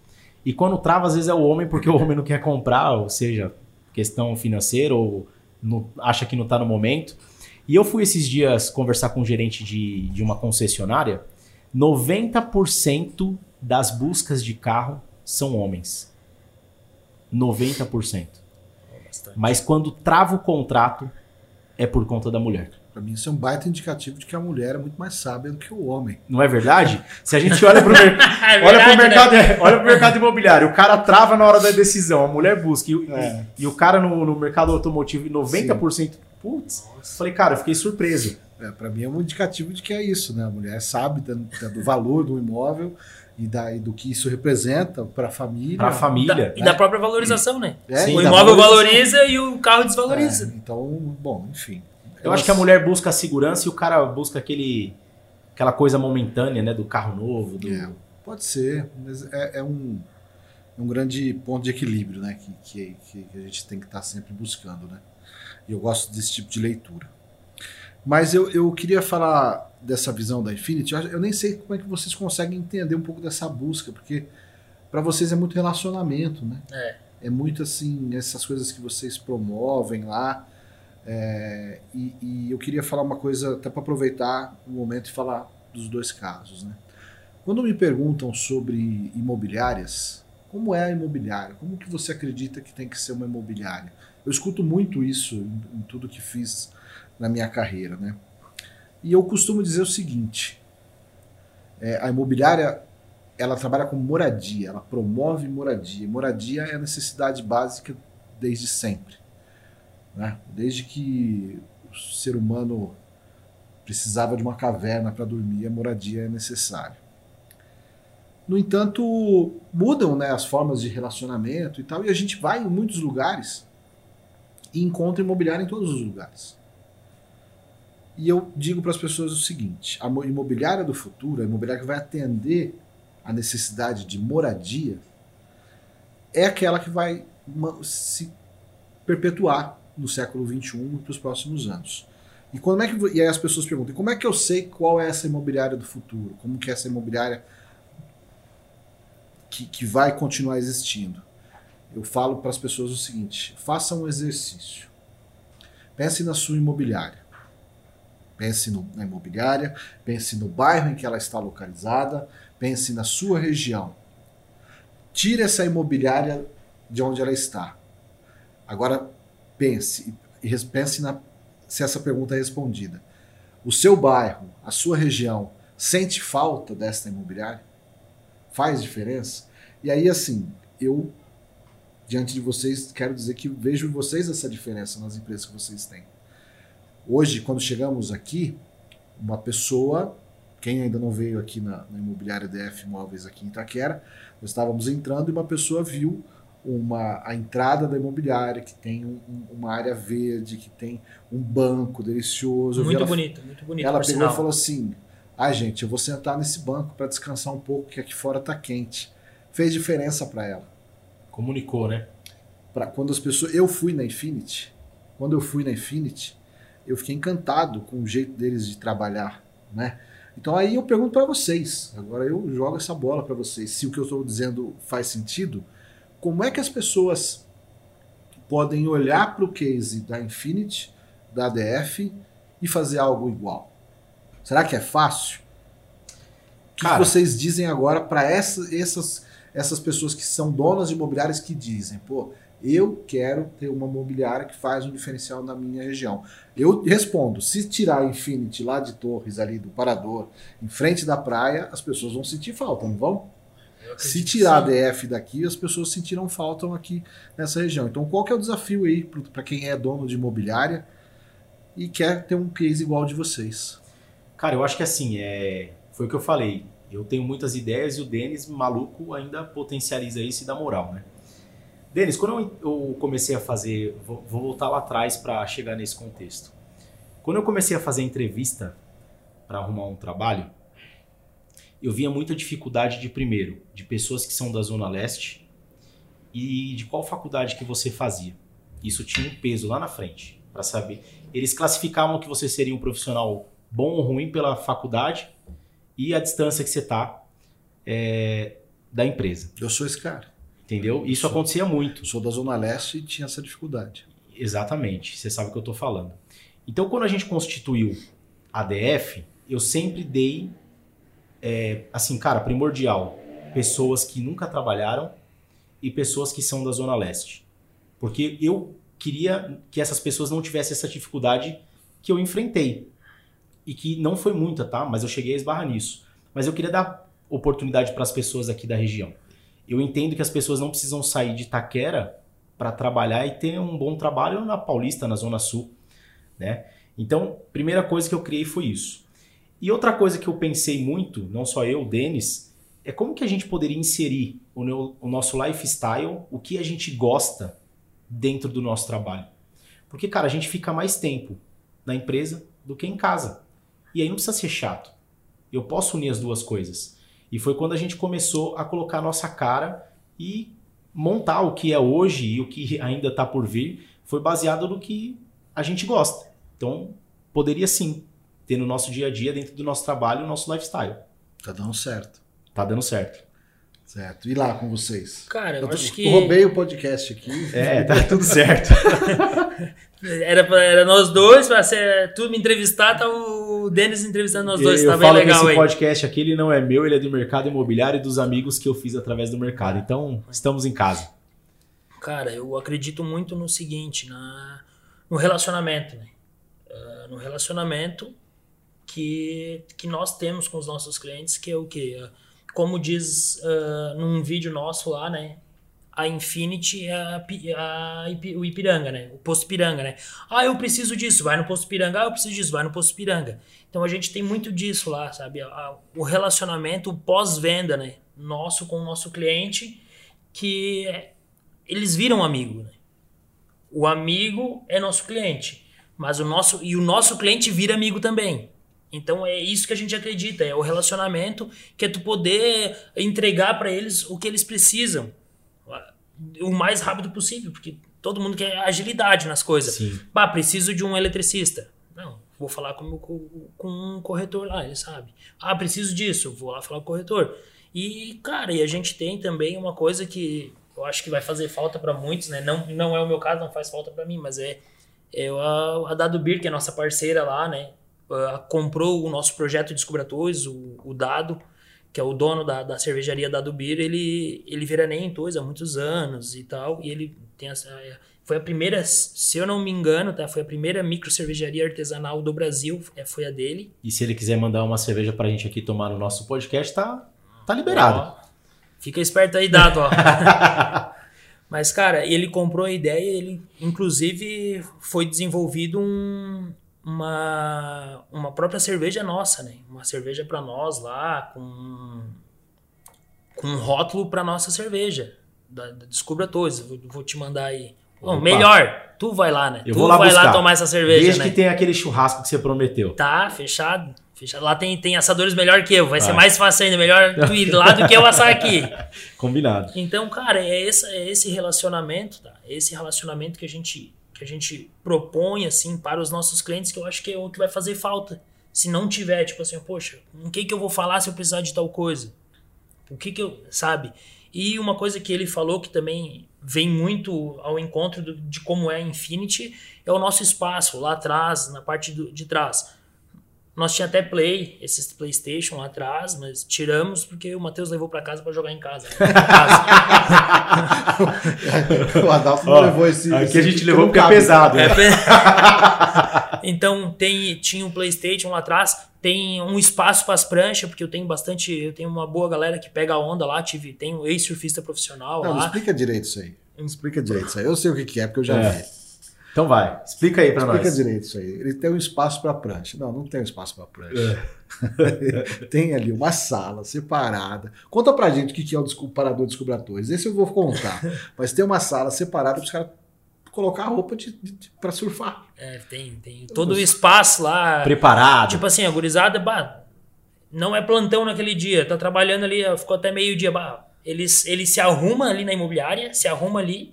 Speaker 1: E quando trava, às vezes é o homem, porque o homem não quer comprar, ou seja, questão financeira, ou não, acha que não está no momento. E eu fui esses dias conversar com um gerente de, de uma concessionária, 90% das buscas de carro são homens. 90%. Mas quando trava o contrato, é por conta da mulher.
Speaker 2: Para mim, isso é um baita indicativo de que a mulher é muito mais sábia do que o homem.
Speaker 1: Não é verdade? Se a gente olha para o mer é olha pro mercado, né? olha mercado imobiliário, o cara trava na hora da decisão, a mulher busca. E, é. e, e o cara no, no, mercado automotivo, 90%. Sim. Putz, falei, cara, eu fiquei surpreso.
Speaker 2: É, para mim é um indicativo de que é isso, né? A mulher sabe do, do valor do imóvel e, da, e do que isso representa para a família.
Speaker 1: Para a família. Da,
Speaker 3: né? E da própria valorização, né? É, o imóvel valoriza e o carro desvaloriza.
Speaker 2: É, então, bom, enfim.
Speaker 1: Eu acho que a mulher busca a segurança e o cara busca aquele, aquela coisa momentânea, né? Do carro novo. Do...
Speaker 2: É, pode ser. Mas é, é um, é um grande ponto de equilíbrio, né? Que, que, que a gente tem que estar tá sempre buscando, né? E eu gosto desse tipo de leitura. Mas eu, eu queria falar dessa visão da Infinity. Eu nem sei como é que vocês conseguem entender um pouco dessa busca, porque para vocês é muito relacionamento, né?
Speaker 3: É.
Speaker 2: É muito assim, essas coisas que vocês promovem lá. É, e, e, eu queria falar uma coisa, até para aproveitar o momento e falar dos dois casos. Né? Quando me perguntam sobre imobiliárias, como é a imobiliária? Como que você acredita que tem que ser uma imobiliária? Eu escuto muito isso em, em tudo que fiz na minha carreira. Né? E eu costumo dizer o seguinte: é, a imobiliária ela trabalha com moradia, ela promove moradia. Moradia é a necessidade básica desde sempre. Né? Desde que o ser humano precisava de uma caverna para dormir, a moradia é necessária. No entanto, mudam né, as formas de relacionamento e tal, e a gente vai em muitos lugares e encontra imobiliário em todos os lugares. E eu digo para as pessoas o seguinte: a imobiliária do futuro, a imobiliária que vai atender a necessidade de moradia, é aquela que vai se perpetuar no século XXI e para os próximos anos. E, como é que, e aí as pessoas perguntam, como é que eu sei qual é essa imobiliária do futuro? Como que é essa imobiliária que, que vai continuar existindo? Eu falo para as pessoas o seguinte, faça um exercício. Pense na sua imobiliária. Pense no, na imobiliária, pense no bairro em que ela está localizada, pense na sua região. Tire essa imobiliária de onde ela está. Agora pense e pense na, se essa pergunta é respondida. O seu bairro, a sua região, sente falta desta imobiliária? Faz diferença? E aí, assim, eu, diante de vocês, quero dizer que vejo em vocês essa diferença nas empresas que vocês têm. Hoje, quando chegamos aqui, uma pessoa, quem ainda não veio aqui na, na imobiliária DF Imóveis aqui em Itaquera, nós estávamos entrando e uma pessoa viu uma, a entrada da imobiliária, que tem um, uma área verde, que tem um banco delicioso.
Speaker 3: Muito ela, bonito, muito bonito.
Speaker 2: Ela pegou sinal. e falou assim: Ah, gente, eu vou sentar nesse banco para descansar um pouco, que aqui fora tá quente. Fez diferença para ela.
Speaker 1: Comunicou, né?
Speaker 2: Para quando as pessoas. Eu fui na Infinity. Quando eu fui na Infinity, eu fiquei encantado com o jeito deles de trabalhar, né? Então aí eu pergunto para vocês, agora eu jogo essa bola para vocês, se o que eu estou dizendo faz sentido, como é que as pessoas podem olhar para o case da Infinity, da ADF e fazer algo igual? Será que é fácil? O que, vocês dizem agora para essa, essas, essas pessoas que são donas de imobiliárias que dizem, pô, eu quero ter uma imobiliária que faz um diferencial na minha região. Eu respondo, se tirar a Infinity lá de Torres, ali do Parador, em frente da praia, as pessoas vão sentir falta, não vão? Se tirar a DF daqui, as pessoas sentiram falta aqui nessa região. Então, qual que é o desafio aí para quem é dono de imobiliária e quer ter um case igual de vocês?
Speaker 1: Cara, eu acho que assim, é... foi o que eu falei. Eu tenho muitas ideias e o Denis, maluco, ainda potencializa isso e dá moral, né? Denis, quando eu comecei a fazer, vou voltar lá atrás para chegar nesse contexto. Quando eu comecei a fazer entrevista para arrumar um trabalho, eu via muita dificuldade de primeiro, de pessoas que são da Zona Leste e de qual faculdade que você fazia. Isso tinha um peso lá na frente, para saber. Eles classificavam que você seria um profissional bom ou ruim pela faculdade e a distância que você está é, da empresa.
Speaker 2: Eu sou esse cara.
Speaker 1: Entendeu? Isso sou, acontecia muito.
Speaker 2: Sou da Zona Leste e tinha essa dificuldade.
Speaker 1: Exatamente, você sabe o que eu estou falando. Então, quando a gente constituiu a DF, eu sempre dei, é, assim, cara, primordial, pessoas que nunca trabalharam e pessoas que são da Zona Leste. Porque eu queria que essas pessoas não tivessem essa dificuldade que eu enfrentei. E que não foi muita, tá? Mas eu cheguei a esbarrar nisso. Mas eu queria dar oportunidade para as pessoas aqui da região. Eu entendo que as pessoas não precisam sair de Taquera para trabalhar e ter um bom trabalho na Paulista, na Zona Sul, né? Então, primeira coisa que eu criei foi isso. E outra coisa que eu pensei muito, não só eu, Denis, é como que a gente poderia inserir o, no, o nosso lifestyle, o que a gente gosta dentro do nosso trabalho. Porque, cara, a gente fica mais tempo na empresa do que em casa. E aí não precisa ser chato. Eu posso unir as duas coisas. E foi quando a gente começou a colocar a nossa cara e montar o que é hoje e o que ainda está por vir, foi baseado no que a gente gosta. Então, poderia sim ter no nosso dia a dia, dentro do nosso trabalho, o nosso lifestyle.
Speaker 2: Tá dando certo.
Speaker 1: Tá dando certo.
Speaker 2: Certo. E lá com vocês?
Speaker 3: Cara, eu, eu acho que.
Speaker 2: Eu roubei o podcast aqui.
Speaker 1: É, tá tudo certo.
Speaker 3: era, pra, era nós dois, pra ser, tu me entrevistar, tá o Denis entrevistando nós dois.
Speaker 1: Eu,
Speaker 3: tá
Speaker 1: eu
Speaker 3: bem
Speaker 1: falo
Speaker 3: legal
Speaker 1: que esse
Speaker 3: aí.
Speaker 1: podcast aqui ele não é meu, ele é do mercado imobiliário e dos amigos que eu fiz através do mercado. Então, estamos em casa.
Speaker 3: Cara, eu acredito muito no seguinte, na, no relacionamento, né? Uh, no relacionamento que, que nós temos com os nossos clientes, que é o quê? Uh, como diz uh, num vídeo nosso lá, né? A Infinity é a, a, o Ipiranga, né? O posto Ipiranga, né? Ah, eu preciso disso, vai no posto Ipiranga. Ah, eu preciso disso, vai no posto Ipiranga. Então a gente tem muito disso lá, sabe? O relacionamento pós-venda, né? Nosso com o nosso cliente, que eles viram amigo, né? O amigo é nosso cliente, mas o nosso e o nosso cliente vira amigo também. Então é isso que a gente acredita, é o relacionamento, que é tu poder entregar para eles o que eles precisam o mais rápido possível, porque todo mundo quer agilidade nas coisas.
Speaker 1: Sim.
Speaker 3: Bah, preciso de um eletricista. Não, vou falar com, com, com um corretor lá, ele sabe. Ah, preciso disso, vou lá falar com o corretor. E, cara, e a gente tem também uma coisa que eu acho que vai fazer falta para muitos, né? Não, não é o meu caso, não faz falta para mim, mas é, é a, a Dado Beer, que é a nossa parceira lá, né? Uh, comprou o nosso projeto Descubratores, o, o Dado, que é o dono da, da cervejaria Dado Beer, ele, ele veraneia há muitos anos e tal, e ele tem essa... Foi a primeira, se eu não me engano, tá? Foi a primeira micro cervejaria artesanal do Brasil, é, foi a dele.
Speaker 1: E se ele quiser mandar uma cerveja pra gente aqui tomar no nosso podcast, tá, tá liberado.
Speaker 3: Ó, fica esperto aí, Dado, ó. Mas, cara, ele comprou a ideia, ele inclusive foi desenvolvido um, uma, uma própria cerveja nossa, né? Uma cerveja para nós lá, com, com um rótulo para nossa cerveja. Da, da Descubra Todos, vou, vou te mandar aí. Bom, melhor, tu vai lá, né?
Speaker 1: Eu
Speaker 3: tu
Speaker 1: vou lá
Speaker 3: vai
Speaker 1: buscar.
Speaker 3: lá tomar essa cerveja,
Speaker 1: Desde
Speaker 3: né?
Speaker 1: que tem aquele churrasco que você prometeu.
Speaker 3: Tá, fechado. fechado. Lá tem, tem assadores melhor que eu. Vai ser
Speaker 1: Vai.
Speaker 3: mais fácil ainda. Melhor tu ir lá do que eu assar aqui.
Speaker 1: Combinado.
Speaker 3: Então, cara, é esse, é esse relacionamento, tá? É esse relacionamento que a gente que a gente propõe assim para os nossos clientes que eu acho que é o que vai fazer falta. Se não tiver, tipo assim, poxa, com quem que eu vou falar se eu precisar de tal coisa? O que que eu, sabe? E uma coisa que ele falou que também vem muito ao encontro do- de como é a Infinity é o nosso espaço lá atrás, na parte do- de trás. Nós tinha até Play, esses PlayStation lá atrás, mas tiramos porque o Matheus levou para casa para jogar em casa. né? Casa.
Speaker 2: o Adalto não
Speaker 1: Ó,
Speaker 2: levou esse.
Speaker 1: aqui
Speaker 2: esse
Speaker 1: a gente
Speaker 2: que
Speaker 1: levou porque é pesado. né?
Speaker 3: É pe- então tem tinha um PlayStation lá atrás, tem um espaço para as pranchas, porque eu tenho bastante, eu tenho uma boa galera que pega a onda lá, tive, tem um ex-surfista profissional
Speaker 2: Não,
Speaker 3: lá.
Speaker 2: explica direito isso aí. Explica direito isso aí. Eu sei o que que é, porque eu já
Speaker 1: É.
Speaker 2: vi.
Speaker 1: Então vai, explica aí pra
Speaker 2: Explica
Speaker 1: nós.
Speaker 2: direito isso aí. Ele tem um espaço para prancha. Não, não tem um espaço para prancha. tem ali uma sala separada. Conta pra gente o que que é o parador descubratores. Esse eu vou contar. Mas tem uma sala separada para os caras colocar a roupa de, de, de- pra surfar.
Speaker 3: É, tem, tem todo o espaço lá.
Speaker 1: Preparado.
Speaker 3: Tipo assim, a gurizada, bah, não é plantão naquele dia, tá trabalhando ali, ficou até meio-dia. Ele, ele se arruma ali na imobiliária, se arruma ali,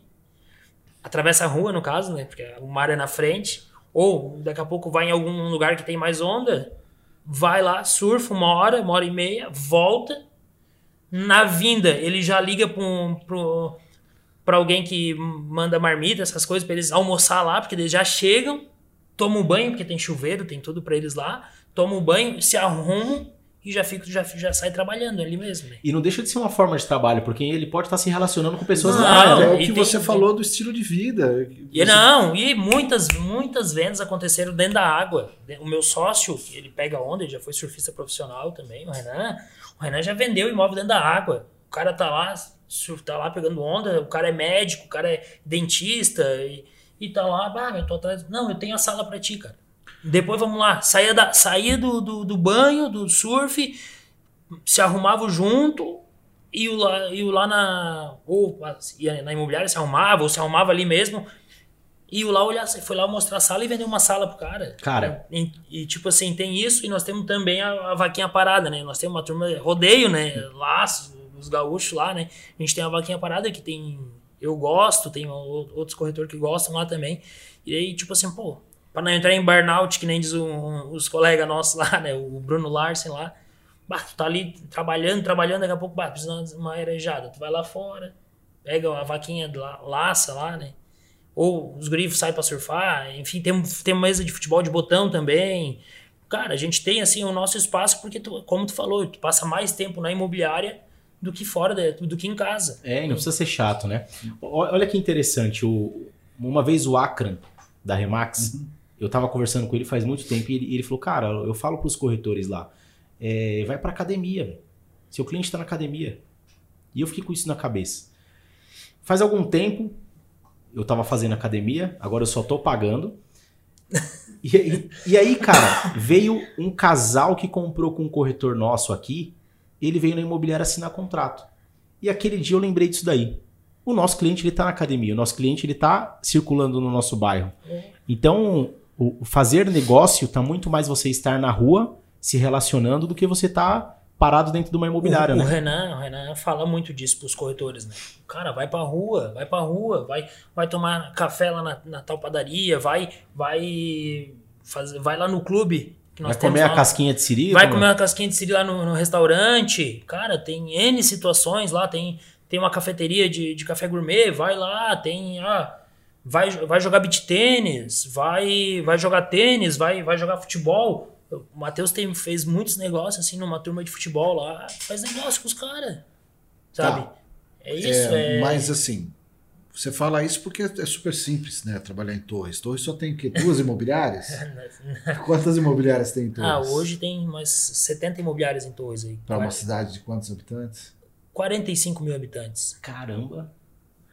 Speaker 3: atravessa a rua, no caso, né? Porque o mar é na frente. Ou daqui a pouco vai em algum lugar que tem mais onda, vai lá, surfa uma hora, uma hora e meia, volta. Na vinda, ele já liga para alguém que manda marmita, essas coisas, para eles almoçar lá, porque eles já chegam, tomam banho, porque tem chuveiro, tem tudo para eles lá, tomam banho, se arrumam e já fica, já, já sai trabalhando ali mesmo. Né?
Speaker 1: E não deixa de ser uma forma de trabalho, porque ele pode estar se relacionando com pessoas
Speaker 2: não, lá. Né? É o que tem, você tem... falou do estilo de vida.
Speaker 3: E não, e muitas, muitas vendas aconteceram dentro da água. O meu sócio, ele pega onda, ele já foi surfista profissional também, o Renan. O Renan já vendeu imóvel dentro da água. O cara tá lá, tá lá pegando onda, o cara é médico, o cara é dentista e, e tá lá, bah, eu tô atrás. Não, eu tenho a sala para ti, cara. Depois vamos lá, saía, da, saía do, do, do banho, do surf, se arrumava junto, e o lá, e o lá na. Ou ia na imobiliária se arrumava, ou se arrumava ali mesmo. E o lá olhar, foi lá mostrar a sala e vender uma sala pro cara.
Speaker 1: Cara.
Speaker 3: E, e tipo assim, tem isso, e nós temos também a, a, vaquinha parada, né? Nós temos uma turma rodeio, né? Lá, os gaúchos lá, né? A gente tem a vaquinha parada que tem. Eu gosto, tem outros corretores que gostam lá também. E aí, tipo assim, pô, para não entrar em burnout, que nem diz um, os colegas nossos lá, né? O Bruno Larsen lá. Bah, tu tá ali trabalhando, trabalhando, daqui a pouco, bah, precisa de uma arejada. Tu vai lá fora, pega a vaquinha, lá, laça lá, né? Ou os grifos saem para surfar. Enfim, tem, tem uma mesa de futebol de botão também. Cara, a gente tem, assim, o nosso espaço, porque, tu, como tu falou, tu passa mais tempo na imobiliária do que fora, de, do que em casa.
Speaker 1: É, e não precisa ser chato, né? Olha que interessante. O, uma vez o Akran, da Remax... Uhum eu tava conversando com ele faz muito tempo e ele, ele falou, cara, eu falo pros corretores lá, é, vai pra academia, véio. seu cliente tá na academia. E eu fiquei com isso na cabeça. Faz algum tempo, eu tava fazendo academia, agora eu só tô pagando. E, e, e, aí, cara, veio um casal que comprou com um corretor nosso aqui, ele veio na imobiliária assinar contrato. E aquele dia eu lembrei disso daí. O nosso cliente ele tá na academia, o nosso cliente ele tá circulando no nosso bairro. É. Então, o fazer negócio está muito mais você estar na rua se relacionando do que você tá parado dentro de uma imobiliária,
Speaker 3: o,
Speaker 1: né?
Speaker 3: O Renan, o Renan fala muito disso para os corretores, né? Cara, vai pra rua, vai pra rua, vai, vai tomar café lá na, na tal padaria, vai, vai, fazer, vai lá no clube.
Speaker 1: Vai comer lá, a casquinha de siri?
Speaker 3: Vai comer a casquinha de siri lá no, no, restaurante. Cara, tem N situações lá, tem, tem uma cafeteria de, de café gourmet, vai lá, tem... Ah, vai, vai jogar beat tênis, vai, vai jogar tênis, vai, vai jogar futebol. O Matheus tem, fez muitos negócios assim numa turma de futebol lá, faz negócio com os caras. Sabe? Tá. É isso. É,
Speaker 2: é... Mas assim, você fala isso porque é super simples, né? Trabalhar em Torres. Torres só tem que duas imobiliárias? Quantas imobiliárias tem em Torres?
Speaker 3: Ah, hoje tem umas 70 imobiliárias em Torres aí.
Speaker 2: Para uma cidade de quantos habitantes?
Speaker 3: 45 mil habitantes.
Speaker 1: Caramba!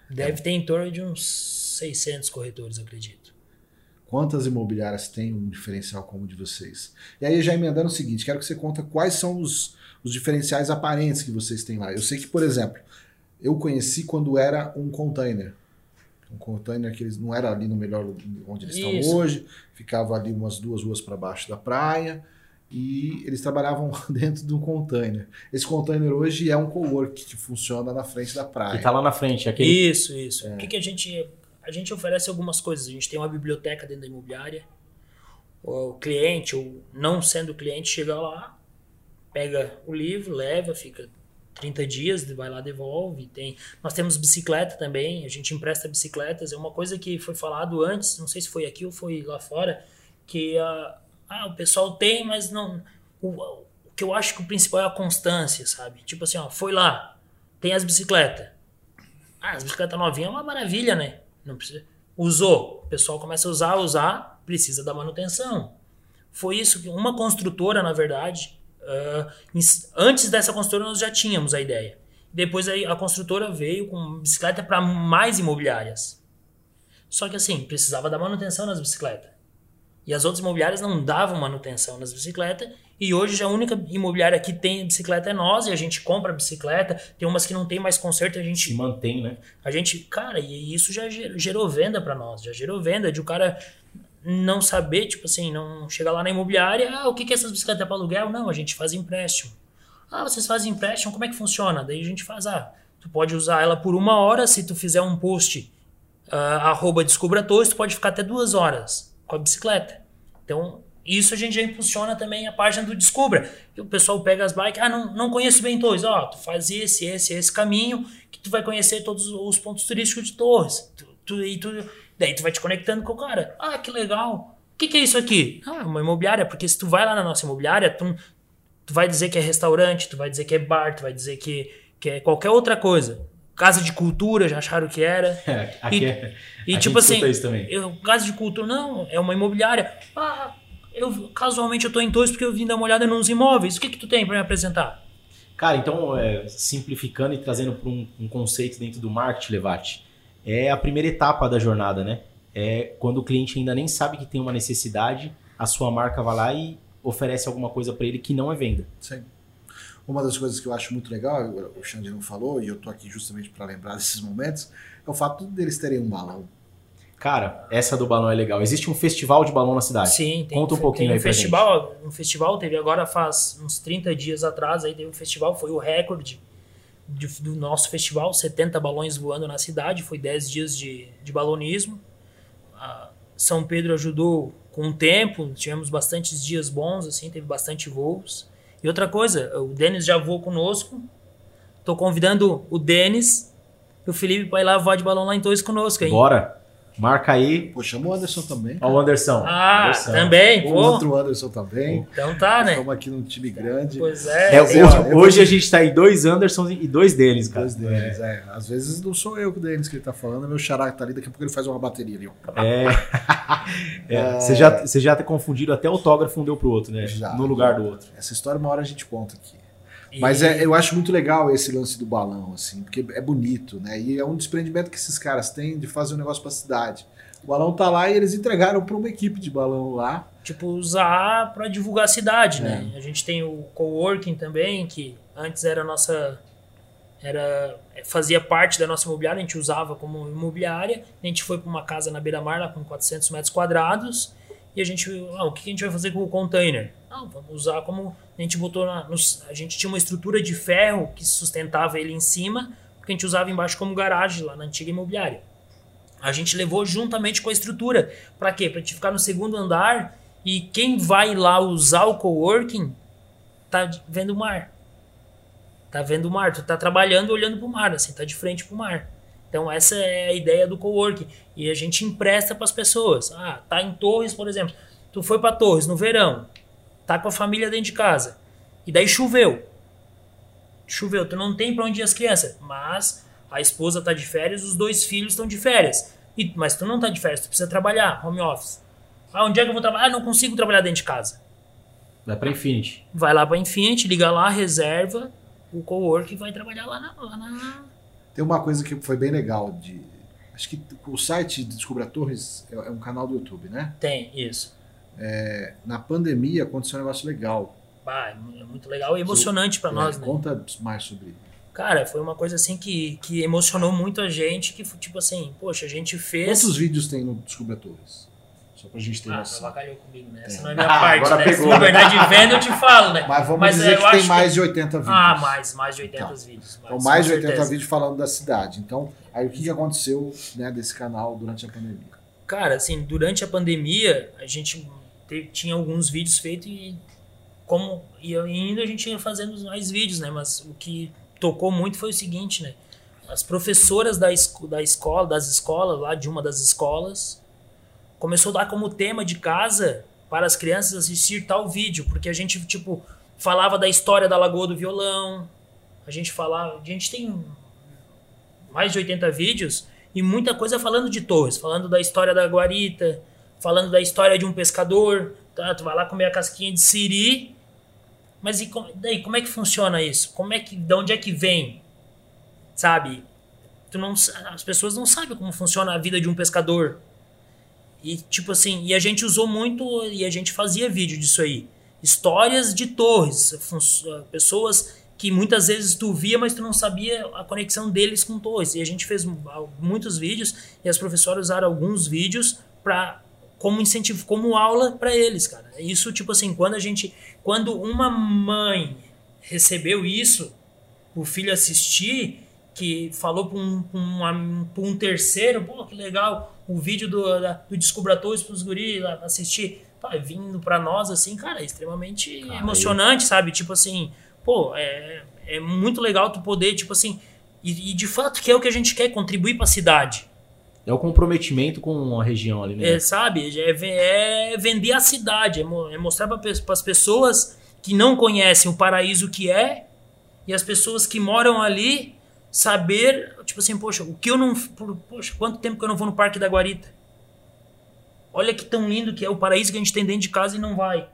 Speaker 3: Deve é. ter em torno de uns 600 corretores, acredito.
Speaker 2: Quantas imobiliárias tem um diferencial como o de vocês? E aí, já emendando o seguinte, quero que você conta quais são os, os diferenciais aparentes que vocês têm lá. Eu sei que, por exemplo, eu conheci quando era um container. Um container que eles não era ali no melhor onde eles Isso. estão hoje, ficava ali umas duas ruas para baixo da praia e eles trabalhavam dentro de um container. Esse container hoje é um co-work que funciona na frente da praia.
Speaker 1: Que está lá na frente,
Speaker 3: aquele... Isso, isso. É. O que, que a gente a gente oferece algumas coisas. A gente tem uma biblioteca dentro da imobiliária. O cliente, ou não sendo cliente, chega lá, pega o livro, leva, fica 30 dias, vai lá, devolve. Tem, nós temos bicicleta também, a gente empresta bicicletas. É uma coisa que foi falado antes, não sei se foi aqui ou foi lá fora, que ah, o pessoal tem, mas não. O, o que eu acho que o principal é a constância, sabe? Tipo assim, ó, foi lá, tem as bicicletas. Ah, as bicicletas novinhas é uma maravilha, né? Não precisa. Usou, o pessoal começa a usar, usar, precisa da manutenção. Foi isso que uma construtora, na verdade, uh, antes dessa construtora nós já tínhamos a ideia. Depois a construtora veio com bicicleta para mais imobiliárias. Só que assim, precisava da manutenção nas bicicletas. E as outras imobiliárias não davam manutenção nas bicicletas e hoje a única imobiliária que tem bicicleta é nós, e a gente compra bicicleta, tem umas que não tem mais conserto, a gente.
Speaker 1: Se mantém, né?
Speaker 3: A gente, cara, e isso já gerou venda para nós, já gerou venda de o um cara não saber, tipo assim, não chegar lá na imobiliária, ah, o que, que é essas bicicletas é para aluguel? Não, a gente faz empréstimo. Ah, vocês fazem empréstimo, como é que funciona? Daí a gente faz, ah, tu pode usar ela por uma hora, se tu fizer um post uh, arroba Descubra tu pode ficar até duas horas com a bicicleta. Então, isso a gente já impulsiona também a página do Descubra. O pessoal pega as bikes, ah, não, não conheço bem Torres. Ó, oh, tu faz esse, esse, esse caminho que tu vai conhecer todos os pontos turísticos de Torres. Tu, tu, e tu, daí tu vai te conectando com o cara. Ah, que legal. O que, que é isso aqui? Ah, uma imobiliária. Porque se tu vai lá na nossa imobiliária, tu, tu vai dizer que é restaurante, tu vai dizer que é bar, tu vai dizer que, que é qualquer outra coisa casa de cultura, já acharam que era.
Speaker 1: É, aqui
Speaker 3: e,
Speaker 1: é,
Speaker 3: e tipo assim, eu, casa de cultura, não, é uma imobiliária. Ah, eu casualmente eu tô em Torres porque eu vim dar uma olhada nos imóveis. O que que tu tem para me apresentar?
Speaker 1: Cara, então, é, simplificando e trazendo para um, um, conceito dentro do marketing, Levate, é a primeira etapa da jornada, né? É quando o cliente ainda nem sabe que tem uma necessidade, a sua marca vai lá e oferece alguma coisa para ele que não é venda.
Speaker 2: Sim. Uma das coisas que eu acho muito legal, o Xande não falou, e eu tô aqui justamente para lembrar desses momentos, é o fato deles terem um balão.
Speaker 1: Cara, essa do balão é legal. Existe um festival de balão na cidade.
Speaker 3: Sim,
Speaker 1: tem, Conta um pouquinho
Speaker 3: tem um
Speaker 1: aí
Speaker 3: festival, Um festival teve agora faz uns 30 dias atrás, aí teve um festival, foi o recorde de, do nosso festival, 70 balões voando na cidade, foi 10 dias de, de balonismo. A São Pedro ajudou com o tempo, tivemos bastantes dias bons, assim, teve bastante voos. E outra coisa, o Denis já voou conosco, tô convidando o Denis e o Felipe para ir lá voar de balão lá em Torres conosco. Hein?
Speaker 1: Bora! Marca aí.
Speaker 2: Pô, chama o Anderson também.
Speaker 1: Ó, o Anderson.
Speaker 3: Ah,
Speaker 1: Anderson.
Speaker 3: também.
Speaker 2: O outro Anderson também.
Speaker 3: Então tá, né?
Speaker 2: Estamos aqui num time grande.
Speaker 3: Pois é.
Speaker 1: é hoje, hoje a gente tá em dois Andersons e dois deles, cara.
Speaker 2: Dois deles, é. é. Às vezes não sou eu com o Denis que ele tá falando, é meu xará que tá ali, daqui a pouco ele faz uma bateria ali.
Speaker 1: É. é. Você, já, você já tá confundido, até autógrafo um deu pro outro, né? Já. No lugar do outro.
Speaker 2: Essa história uma hora a gente conta aqui. E... Mas é, eu acho muito legal esse lance do balão, assim, porque é bonito, né? E é um desprendimento que esses caras têm de fazer um negócio pra cidade. O balão tá lá e eles entregaram para uma equipe de balão lá.
Speaker 3: Tipo, usar para divulgar a cidade, né? é. né? A gente tem o coworking também, que antes era a nossa era fazia parte da nossa imobiliária, a gente usava como imobiliária. A gente foi para uma casa na beira-mar lá com 400 metros quadrados e a gente, ah, o que a gente vai fazer com o container? Ah, vamos usar como a gente botou na, nos, a gente tinha uma estrutura de ferro que sustentava ele em cima, que a gente usava embaixo como garagem lá na antiga imobiliária. A gente levou juntamente com a estrutura. Para quê? Para te ficar no segundo andar e quem vai lá usar o coworking tá vendo o mar. Tá vendo o mar, tu tá trabalhando olhando pro mar, assim, tá de frente pro mar. Então essa é a ideia do coworking e a gente empresta para as pessoas. Ah, tá em Torres, por exemplo. Tu foi para Torres no verão, tá com a família dentro de casa. E daí choveu. Choveu, tu não tem para onde ir as crianças, mas a esposa tá de férias, os dois filhos estão de férias. E, mas tu não tá de férias, tu precisa trabalhar, home office. Ah, onde é que eu vou trabalhar? Ah, não consigo trabalhar dentro de casa.
Speaker 1: Vai pra Infinity.
Speaker 3: Vai lá pra Infinity, liga lá, reserva o co-work e vai trabalhar lá na, lá na...
Speaker 2: Tem uma coisa que foi bem legal de... Acho que o site Descubra Torres é, é um canal do YouTube, né?
Speaker 3: Tem, isso.
Speaker 2: É, na pandemia aconteceu um negócio legal.
Speaker 3: Ah, é muito legal e emocionante para nós,
Speaker 2: é,
Speaker 3: né?
Speaker 2: Conta mais sobre
Speaker 3: Cara, foi uma coisa assim que, que emocionou muito a gente, que tipo assim, poxa, a gente fez...
Speaker 2: Quantos vídeos tem no Descubra Torres? Só pra gente ter
Speaker 3: ah, noção. Ah, comigo, né? Essa não é minha ah, parte, né? Pegou, Se na verdade vendo, eu te falo, né?
Speaker 2: Mas vamos Mas, dizer que tem mais de 80 vídeos.
Speaker 3: Ah, mais, mais de 80 então, vídeos.
Speaker 2: então, mais de 80 certeza. vídeos falando da cidade. Então, aí o que, que aconteceu né, desse canal durante a pandemia?
Speaker 3: Cara, assim, durante a pandemia, a gente tinha alguns vídeos feitos e como e ainda a gente ia fazendo mais vídeos, né? Mas o que tocou muito foi o seguinte, né? As professoras da, esco da escola, das escolas, lá de uma das escolas, começou a dar como tema de casa para as crianças assistir tal vídeo, porque a gente, tipo, falava da história da Lagoa do Violão, a gente falava, a gente tem mais de 80 vídeos e muita coisa falando de Torres, falando da história da guarita, falando da história de um pescador, tá? tu vai lá comer a casquinha de siri mas e daí, como é que funciona isso? Como é que, de onde é que vem? Sabe? Tu não, as pessoas não sabem como funciona a vida de um pescador. E tipo assim, e a gente usou muito e a gente fazia vídeo disso aí. Histórias de torres, pessoas que muitas vezes tu via, mas tu não sabia a conexão deles com torres. E a gente fez muitos vídeos e as professoras usaram alguns vídeos para como incentivo, como aula para eles, cara. Isso, tipo assim, quando a gente. Quando uma mãe recebeu isso, o filho assistir, que falou para um, um, um, terceiro, pô, que legal, o vídeo do, da, do Descubratores pros guris assistir, pá, vindo para nós, assim, cara, é extremamente emocionante, sabe? Tipo assim, pô, é, é muito legal tu poder, tipo assim, e, e de fato que é o que a gente quer, contribuir para a cidade.
Speaker 1: É o comprometimento com a região ali, né?
Speaker 3: É, sabe? É, é vender a cidade, é, é mostrar para as pessoas que não conhecem o paraíso que é e as pessoas que moram ali saber, tipo assim, poxa, o que eu não. Poxa, quanto tempo que eu não vou no Parque da Guarita? Olha que tão lindo que é o paraíso que a gente tem dentro de casa e não vai.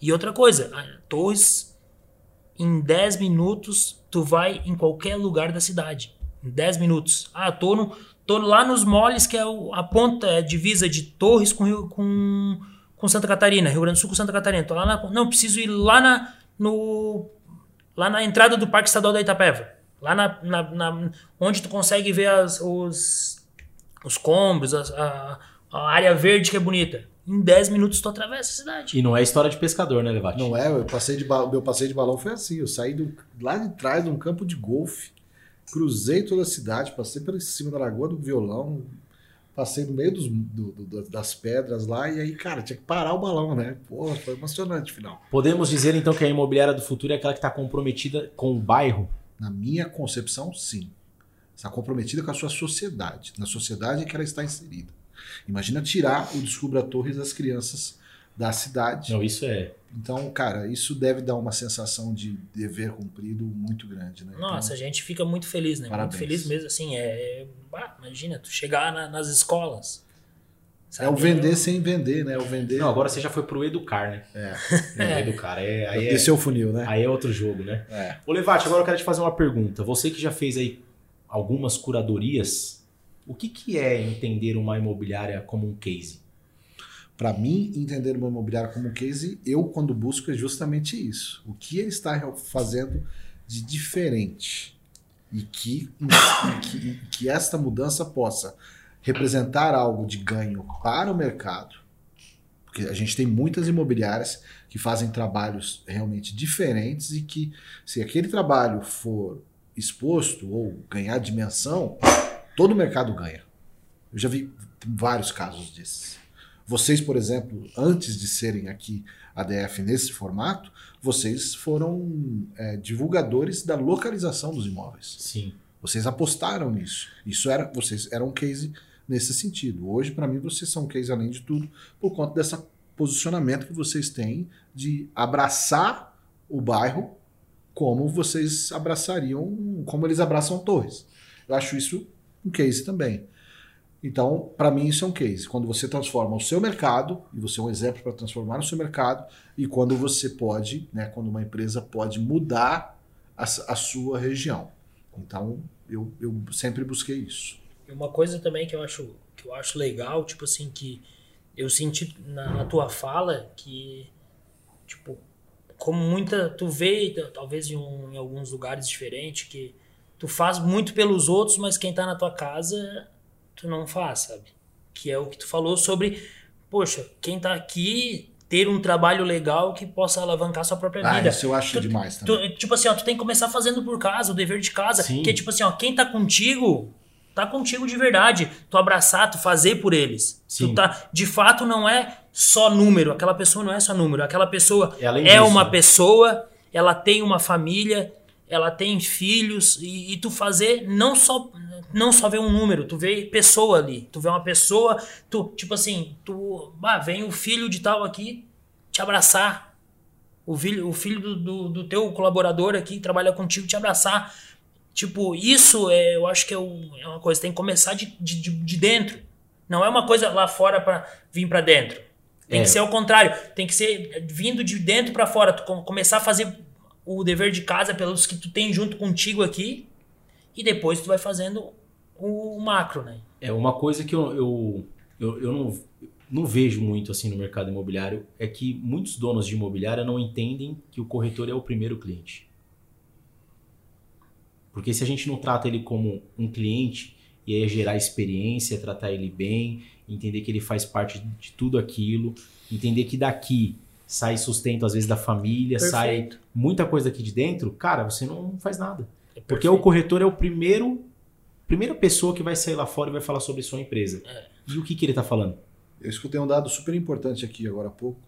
Speaker 3: E outra coisa, Torres, em 10 minutos, tu vai em qualquer lugar da cidade. Em 10 minutos. Ah, tô no Tô lá nos moles, que é a ponta, é a divisa de Torres com, Rio, com, com Santa Catarina, Rio Grande do Sul com Santa Catarina. Tô lá na, não, preciso ir lá na, no, lá na entrada do Parque Estadual da Itapeva. Lá na, na, na onde tu consegue ver as, os, os combos, a, a, área verde que é bonita. Em 10 minutos tu atravessa a cidade.
Speaker 1: E não é história de pescador, né, Levate?
Speaker 2: Não é, eu passei de meu passeio de balão foi assim. Eu saí do, lá de trás de um campo de golfe cruzei toda a cidade, passei por cima da lagoa do violão, passei no meio dos, do, do, das pedras lá, e aí, cara, tinha que parar o balão, né? Porra, foi emocionante o final.
Speaker 1: Podemos dizer então que a imobiliária do futuro é aquela que está comprometida com o bairro?
Speaker 2: Na minha concepção, sim. Está comprometida com a sua sociedade, na sociedade em que ela está inserida. Imagina tirar o Descubra Torres das crianças da cidade.
Speaker 1: Não, isso é.
Speaker 2: Então, cara, isso deve dar uma sensação de dever cumprido muito grande, né?
Speaker 3: Nossa,
Speaker 2: então,
Speaker 3: a gente fica muito feliz, né? Parabéns. Muito feliz mesmo, assim, é... Bah, imagina, tu chegar na, nas escolas...
Speaker 2: Sabe? É o vender sem vender, né? O vender...
Speaker 1: Não, agora você já foi pro educar, né?
Speaker 2: É.
Speaker 1: Não, é. educar, é... Aí
Speaker 2: Desceu
Speaker 1: é,
Speaker 2: o funil, né?
Speaker 1: Aí é outro jogo, né?
Speaker 2: É.
Speaker 1: Ô, Levate, agora eu quero te fazer uma pergunta. Você que já fez aí algumas curadorias, o que, que é entender uma imobiliária como um case?
Speaker 2: Para mim, entender uma imobiliária como case, eu quando busco é justamente isso. O que ele está fazendo de diferente e que, e que, que esta mudança possa representar algo de ganho para o mercado. Porque a gente tem muitas imobiliárias que fazem trabalhos realmente diferentes e que, se aquele trabalho for exposto ou ganhar dimensão, todo o mercado ganha. Eu já vi vários casos desses. Vocês, por exemplo, antes de serem aqui ADF nesse formato, vocês foram é, divulgadores da localização dos imóveis.
Speaker 1: Sim.
Speaker 2: Vocês apostaram nisso. Isso era, vocês eram um case nesse sentido. Hoje, para mim, vocês são um case além de tudo por conta desse posicionamento que vocês têm de abraçar o bairro como vocês abraçariam, como eles abraçam Torres. Eu acho isso um case também. Então, para mim, isso é um case. Quando você transforma o seu mercado, e você é um exemplo para transformar o seu mercado, e quando você pode, né, quando uma empresa pode mudar a, a sua região. Então, eu, eu sempre busquei isso.
Speaker 3: Uma coisa também que eu acho, que eu acho legal, tipo assim, que eu senti na, na tua fala que, tipo, como muita. Tu vê, talvez em, um, em alguns lugares diferentes, que tu faz muito pelos outros, mas quem está na tua casa tu não faz, sabe? Que é o que tu falou sobre, poxa, quem tá aqui ter um trabalho legal que possa alavancar sua própria ah, vida.
Speaker 2: Isso eu acho
Speaker 3: tu,
Speaker 2: demais
Speaker 3: também. Tu, tipo assim, ó, tu tem que começar fazendo por casa, o dever de casa. Sim. Que é tipo assim, ó, quem tá contigo, tá contigo de verdade. Tu abraçar, tu fazer por eles. Sim. Tu tá, de fato, não é só número. Aquela pessoa não é só número. Aquela pessoa é, é disso, uma né? pessoa, ela tem uma família, ela tem filhos, e, e tu fazer não só não só vê um número, tu vê pessoa ali. Tu vê uma pessoa, tu, tipo assim, tu. Ah, vem o filho de tal aqui te abraçar. O filho, o filho do, do, do teu colaborador aqui que trabalha contigo te abraçar. Tipo, isso é, eu acho que é, o, é uma coisa, tem que começar de, de, de dentro. Não é uma coisa lá fora para vir para dentro. Tem é. que ser ao contrário. Tem que ser vindo de dentro para fora. Tu começar a fazer o dever de casa pelos que tu tem junto contigo aqui. E depois tu vai fazendo o macro, né?
Speaker 1: É uma coisa que eu, eu, eu, eu não, não vejo muito assim no mercado imobiliário é que muitos donos de imobiliária não entendem que o corretor é o primeiro cliente. Porque se a gente não trata ele como um cliente e aí é gerar experiência, tratar ele bem, entender que ele faz parte de tudo aquilo, entender que daqui sai sustento às vezes da família, Perfeito. sai muita coisa aqui de dentro, cara, você não faz nada. É Porque o corretor é o primeiro primeira pessoa que vai sair lá fora e vai falar sobre sua empresa. É. E o que, que ele está falando?
Speaker 2: Eu escutei um dado super importante aqui agora há pouco,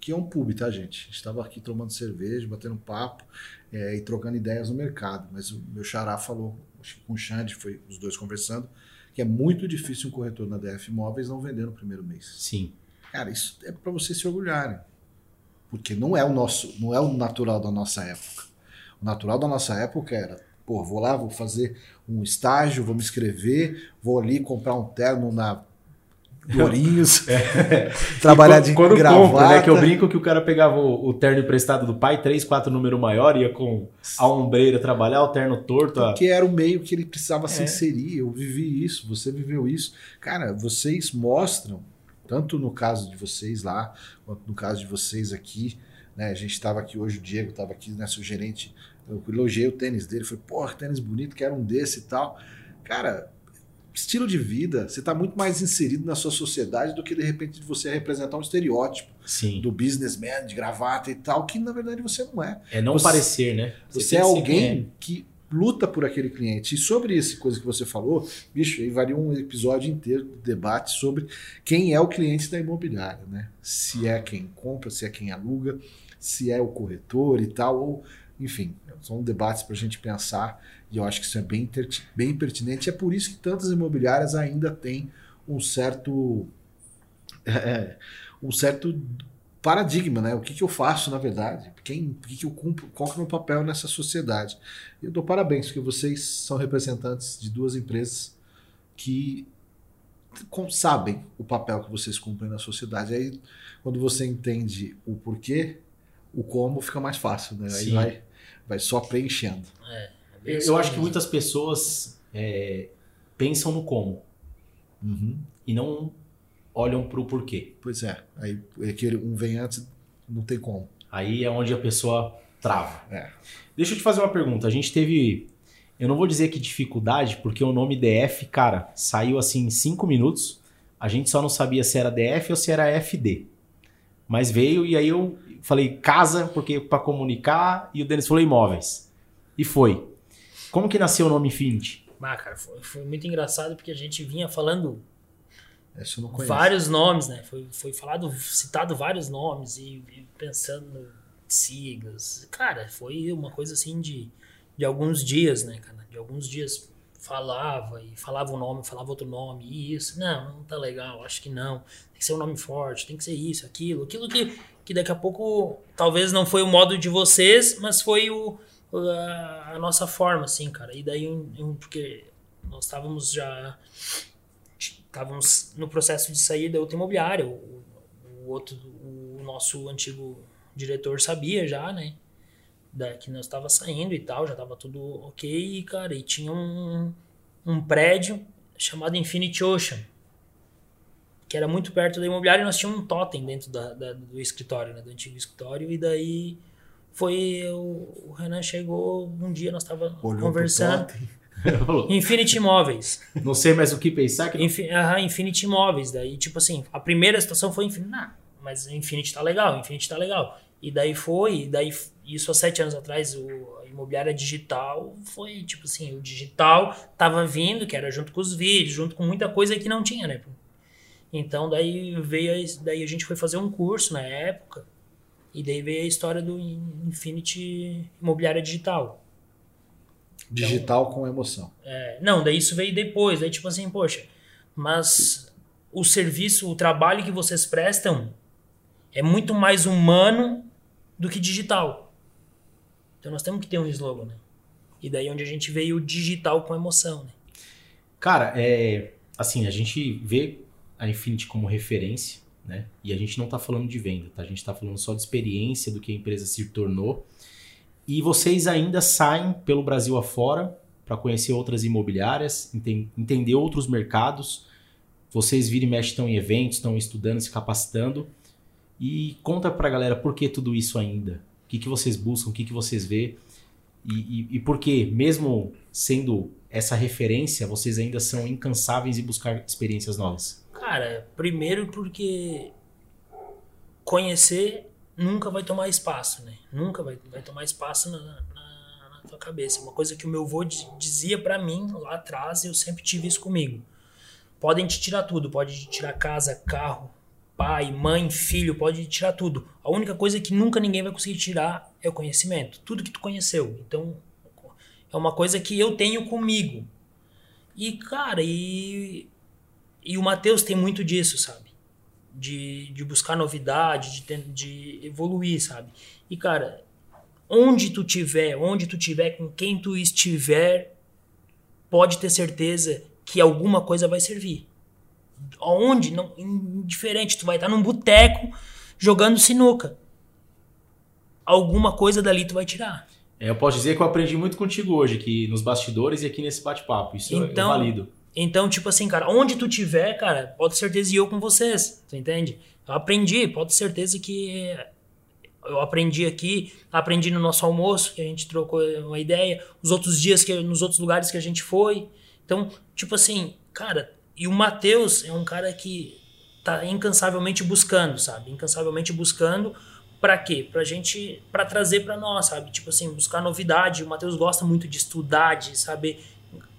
Speaker 2: que é um pub, tá, gente? A gente estava aqui tomando cerveja, batendo papo é, e trocando ideias no mercado. Mas o meu xará falou, acho que com o Xande, foi os dois conversando, que é muito difícil um corretor na DF Imóveis não vender no primeiro mês.
Speaker 1: Sim.
Speaker 2: Cara, isso é para vocês se orgulharem. Porque não é o nosso, não é o natural da nossa época. O natural da nossa época era, pô, vou lá, vou fazer um estágio, vou me inscrever, vou ali comprar um terno na Lourinhos, é. trabalhar de quando gravata. Compra, né,
Speaker 1: que eu brinco que o cara pegava o, o terno emprestado do pai, três, quatro número maior, ia com a ombreira trabalhar, o terno torto.
Speaker 2: Porque a... era o meio que ele precisava é. se inserir. Eu vivi isso, você viveu isso. Cara, vocês mostram tanto no caso de vocês lá, quanto no caso de vocês aqui. Né? A gente estava aqui hoje, o Diego estava aqui, né, seu gerente. Eu elogiei o tênis dele, falei, porra, tênis bonito, quero um desse e tal. Cara, estilo de vida, você está muito mais inserido na sua sociedade do que de repente você representar um estereótipo
Speaker 1: Sim.
Speaker 2: do businessman de gravata e tal, que na verdade você não é.
Speaker 1: É não
Speaker 2: você,
Speaker 1: parecer, né?
Speaker 2: Você, você é alguém é. que luta por aquele cliente. E sobre essa coisa que você falou, bicho, aí varia um episódio inteiro de debate sobre quem é o cliente da imobiliária, né? Se é quem compra, se é quem aluga, se é o corretor e tal, ou enfim, são debates para a gente pensar e eu acho que isso é bem, bem pertinente. É por isso que tantas imobiliárias ainda têm um certo é, um certo paradigma, né? O que, que eu faço, na verdade? Quem, o que, que eu cumpro? Qual que é o meu papel nessa sociedade? Eu dou parabéns, porque vocês são representantes de duas empresas que sabem o papel que vocês cumprem na sociedade. Aí, quando você entende o porquê, o como fica mais fácil, né? Aí vai, vai só preenchendo.
Speaker 1: É, é eu, eu acho que muitas pessoas é, pensam no como uhum. e não olham para o porquê.
Speaker 2: Pois é. Aí aquele um vem antes, não tem como.
Speaker 1: Aí é onde a pessoa trava.
Speaker 2: É.
Speaker 1: Deixa eu te fazer uma pergunta. A gente teve. Eu não vou dizer que dificuldade, porque o nome DF, cara, saiu assim em cinco minutos. A gente só não sabia se era DF ou se era FD. Mas veio e aí eu falei casa, porque para comunicar, e o Denis falou imóveis. E foi. Como que nasceu o nome Infinity?
Speaker 3: Ah, cara, foi, foi muito engraçado porque a gente vinha falando. Vários nomes, né? Foi, foi falado, citado vários nomes e, e pensando siglas. Cara, foi uma coisa assim de, de alguns dias, né, cara? De alguns dias falava e falava um nome, falava outro nome, e isso, não, não tá legal, acho que não. Tem que ser um nome forte, tem que ser isso, aquilo, aquilo que, que daqui a pouco talvez não foi o modo de vocês, mas foi o, a, a noxa forma, assim, cara. E daí, um, um, porque nós estávamos já estávamos no processo de sair da outra imobiliária. O, o, outro, o nosso antigo diretor sabia já, né? Da, que nós estava saindo e tal, já estava tudo ok, cara. E tinha um, um prédio chamado Infinity Ocean, que era muito perto da imobiliária e nós tínhamos um totem dentro da, da, do escritório, né? Do antigo escritório. E daí foi. O, o Renan chegou um dia, nós estávamos conversando. Infinity Imóveis.
Speaker 1: Não sei mais o que pensar. Que...
Speaker 3: Infi uh, Infinity Imóveis. Daí, tipo assim, a primeira situação foi Infinity. Não, mas Infinity tá legal, Infinity tá legal. E daí foi, e daí, isso há sete anos atrás, o, a imobiliária digital foi, tipo assim, o digital tava vindo, que era junto com os vídeos, junto com muita coisa que não tinha, né? Então, daí veio, daí a gente foi fazer um curso na época, e daí veio a história do Infinity Imobiliária Digital.
Speaker 2: Digital então, com emoção.
Speaker 3: É, não, daí isso veio depois. Daí, tipo assim, poxa, mas o serviço, o trabalho que vocês prestam é muito mais humano do que digital. Então nós temos que ter um slogan, né? E daí onde a gente veio o digital com emoção, né?
Speaker 1: Cara, é assim, a gente vê a Infinity como referência, né? E a gente não está falando de venda, tá? A gente está falando só de experiência do que a empresa se tornou e vocês ainda saem pelo Brasil afora para conhecer outras imobiliárias, entender outros mercados. Vocês viram e mexem, estão em eventos, estão estudando, se capacitando. E conta para a galera por que tudo isso ainda. O que, que vocês buscam, o que, que vocês vê. E, e, e por que, mesmo sendo essa referência, vocês ainda são incansáveis em buscar experiências novas?
Speaker 3: Cara, primeiro porque conhecer nunca vai tomar espaço, né? Nunca vai, vai tomar espaço na, na, na tua cabeça. Uma coisa que o meu avô dizia para mim lá atrás, eu sempre tive isso comigo. Podem te tirar tudo, pode te tirar casa, carro, pai, mãe, filho, pode te tirar tudo. A única coisa que nunca ninguém vai conseguir tirar é o conhecimento. Tudo que tu conheceu. Então, é uma coisa que eu tenho comigo. E, cara, e, e o Matheus tem muito disso, sabe? De, de buscar novidade, de, de evoluir, sabe? E, cara, onde tu tiver, onde tu tiver, com quem tu estiver, pode ter certeza que alguma coisa vai servir. Onde? Não, indiferente, tu vai estar num boteco jogando sinuca. Alguma coisa dali tu vai tirar.
Speaker 1: É, eu posso dizer que eu aprendi muito contigo hoje, aqui nos bastidores e aqui nesse bate-papo. Isso então, é válido.
Speaker 3: Então, tipo assim, cara, onde tu tiver, cara, pode ter certeza eu com vocês, você entende? Eu aprendi, pode ter certeza que eu aprendi aqui, aprendi no nosso almoço, que a gente trocou uma ideia, os outros dias que nos outros lugares que a gente foi. Então, tipo assim, cara, e o Matheus é um cara que tá incansavelmente buscando, sabe? Incansavelmente buscando para quê? Pra gente, para trazer para nós, sabe? Tipo assim, buscar novidade. O Matheus gosta muito de estudar, de saber.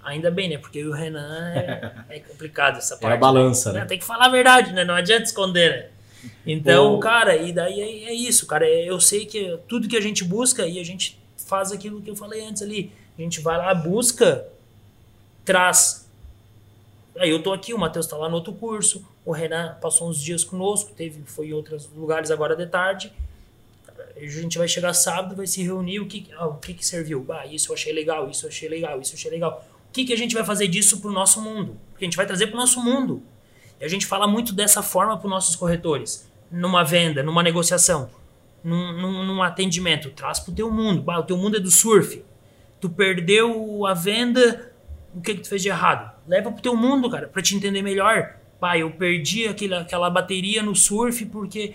Speaker 3: Ainda bem, né? Porque o Renan é, é complicado essa parte.
Speaker 1: É a balança, né?
Speaker 3: né? Tem que falar a verdade, né? Não adianta esconder, né? Então, cara, e daí é, é, isso, cara. Eu sei que tudo que a gente busca e a gente faz aquilo que eu falei antes ali. A gente vai lá, busca, traz. Aí eu tô aqui, o Matheus tá lá no outro curso, o Renan passou uns dias conosco, teve, foi em outros lugares agora de tarde. A gente vai chegar sábado, vai se reunir, o que, ah, o que, que serviu? Ah, isso eu achei legal, isso eu achei legal, isso eu achei legal. O que, que a gente vai fazer disso pro nosso mundo? Porque a gente vai trazer pro nosso mundo. E a gente fala muito dessa forma para nossos corretores. Numa venda, numa negociação, num, num, num atendimento. Traz pro teu mundo. Bah, o teu mundo é do surf. Tu perdeu a venda, o que, que tu fez de errado? Leva pro teu mundo, cara, para te entender melhor. Pai, eu perdi aquele, aquela bateria no surf porque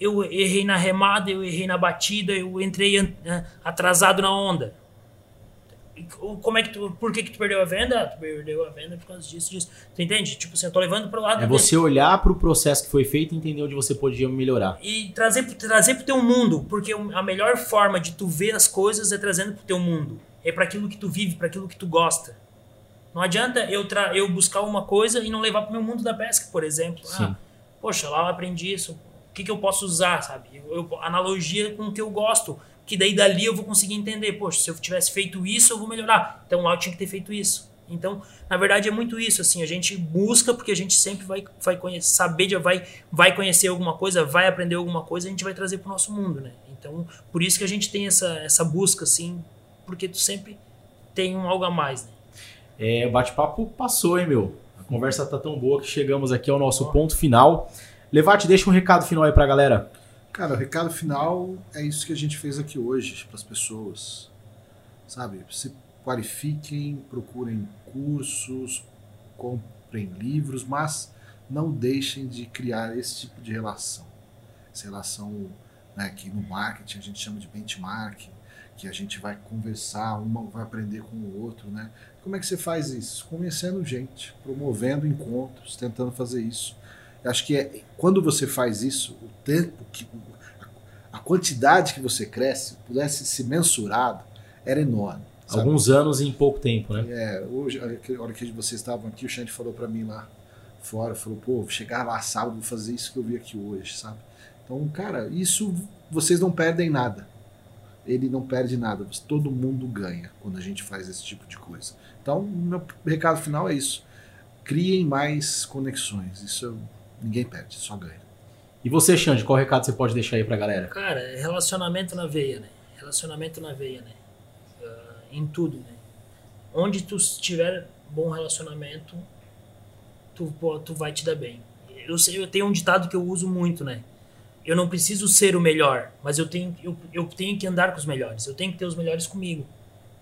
Speaker 3: eu errei na remada, eu errei na batida, eu entrei atrasado na onda. Como é que tu, por que, que tu perdeu a venda? Tu perdeu a venda por causa disso, disso. Tu entende? Tipo assim, eu tô levando pro lado.
Speaker 1: É você olhar pro processo que foi feito e entender onde você podia melhorar.
Speaker 3: E trazer, trazer pro teu mundo, porque a melhor forma de tu ver as coisas é trazendo pro teu mundo. É para aquilo que tu vive, para aquilo que tu gosta. Não adianta eu, eu buscar uma coisa e não levar pro meu mundo da pesca, por exemplo. Sim. Ah, poxa, lá eu aprendi isso. O que, que eu posso usar, sabe? Eu, eu, analogia com o que eu gosto que daí dali eu vou conseguir entender, poxa, se eu tivesse feito isso, eu vou melhorar. Então lá eu tinha que ter feito isso. Então, na verdade é muito isso, assim, a gente busca porque a gente sempre vai, vai conhecer, saber, de, vai, vai conhecer alguma coisa, vai aprender alguma coisa, a gente vai trazer para o nosso mundo, né? Então, por isso que a gente tem essa, essa busca, assim, porque tu sempre tem um algo a mais, né?
Speaker 1: É, o bate-papo passou, hein, meu? A conversa tá tão boa que chegamos aqui ao nosso ponto final. Levate, deixa um recado final aí pra galera.
Speaker 2: Cara, o recado final é isso que a gente fez aqui hoje para as pessoas. Sabe? Se qualifiquem, procurem cursos, comprem livros, mas não deixem de criar esse tipo de relação. Essa relação né, que no marketing a gente chama de benchmark, que a gente vai conversar, uma vai aprender com o outro, né? Como é que você faz isso? Conhecendo gente, promovendo encontros, tentando fazer isso. Acho que é quando você faz isso, o tempo que a quantidade que você cresce pudesse ser mensurado, era enorme.
Speaker 1: Sabe? Alguns anos em pouco tempo, né?
Speaker 2: É, hoje, a hora que vocês estavam aqui, o Xande falou para mim lá fora, falou, pô, vou chegar lá sábado, vou fazer isso que eu vi aqui hoje, sabe? Então, cara, isso vocês não perdem nada. Ele não perde nada, todo mundo ganha quando a gente faz esse tipo de coisa. Então, meu recado final é isso. Criem mais conexões. Isso ninguém perde, só ganha.
Speaker 1: E você, Xande, qual recado você pode deixar aí pra galera?
Speaker 3: Cara, é relacionamento na veia, né? Relacionamento na veia, né? Uh, em tudo, né? Onde tu tiver bom relacionamento, tu, tu vai te dar bem. Eu, sei, eu tenho um ditado que eu uso muito, né? Eu não preciso ser o melhor, mas eu tenho, eu, eu tenho que andar com os melhores. Eu tenho que ter os melhores comigo.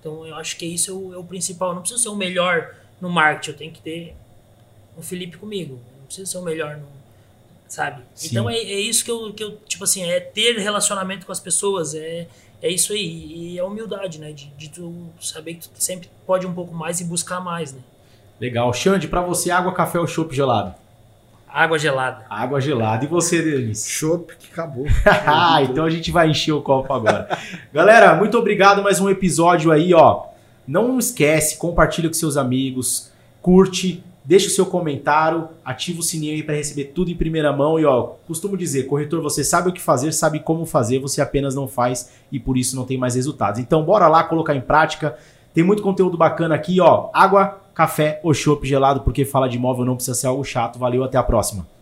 Speaker 3: Então eu acho que isso é o, é o principal. Eu não preciso ser o melhor no marketing, eu tenho que ter o Felipe comigo. Preciso ser o melhor no, sabe? Sim. Então é, é, isso que eu, que eu, tipo assim, é ter relacionamento com as pessoas, é, é isso aí. E é humildade, né? De, de tu saber que tu sempre pode um pouco mais e buscar mais, né?
Speaker 1: Legal. Xande, para você, água, café ou chopp gelado?
Speaker 3: Água gelada.
Speaker 1: Água gelada. E você, Denis?
Speaker 2: Chopp que acabou.
Speaker 1: ah, então a gente vai encher o copo agora. Galera, muito obrigado mais um episódio aí, ó. Não esquece, compartilha com seus amigos, curte, deixa o seu comentário, ativa o sininho aí para receber tudo em primeira mão e ó, costumo dizer, corretor, você sabe o que fazer, sabe como fazer, você apenas não faz e por isso não tem mais resultados. Então bora lá colocar em prática. Tem muito conteúdo bacana aqui, ó. Água, café ou chopp gelado, porque fala de imóvel não precisa ser algo chato. Valeu, até a próxima.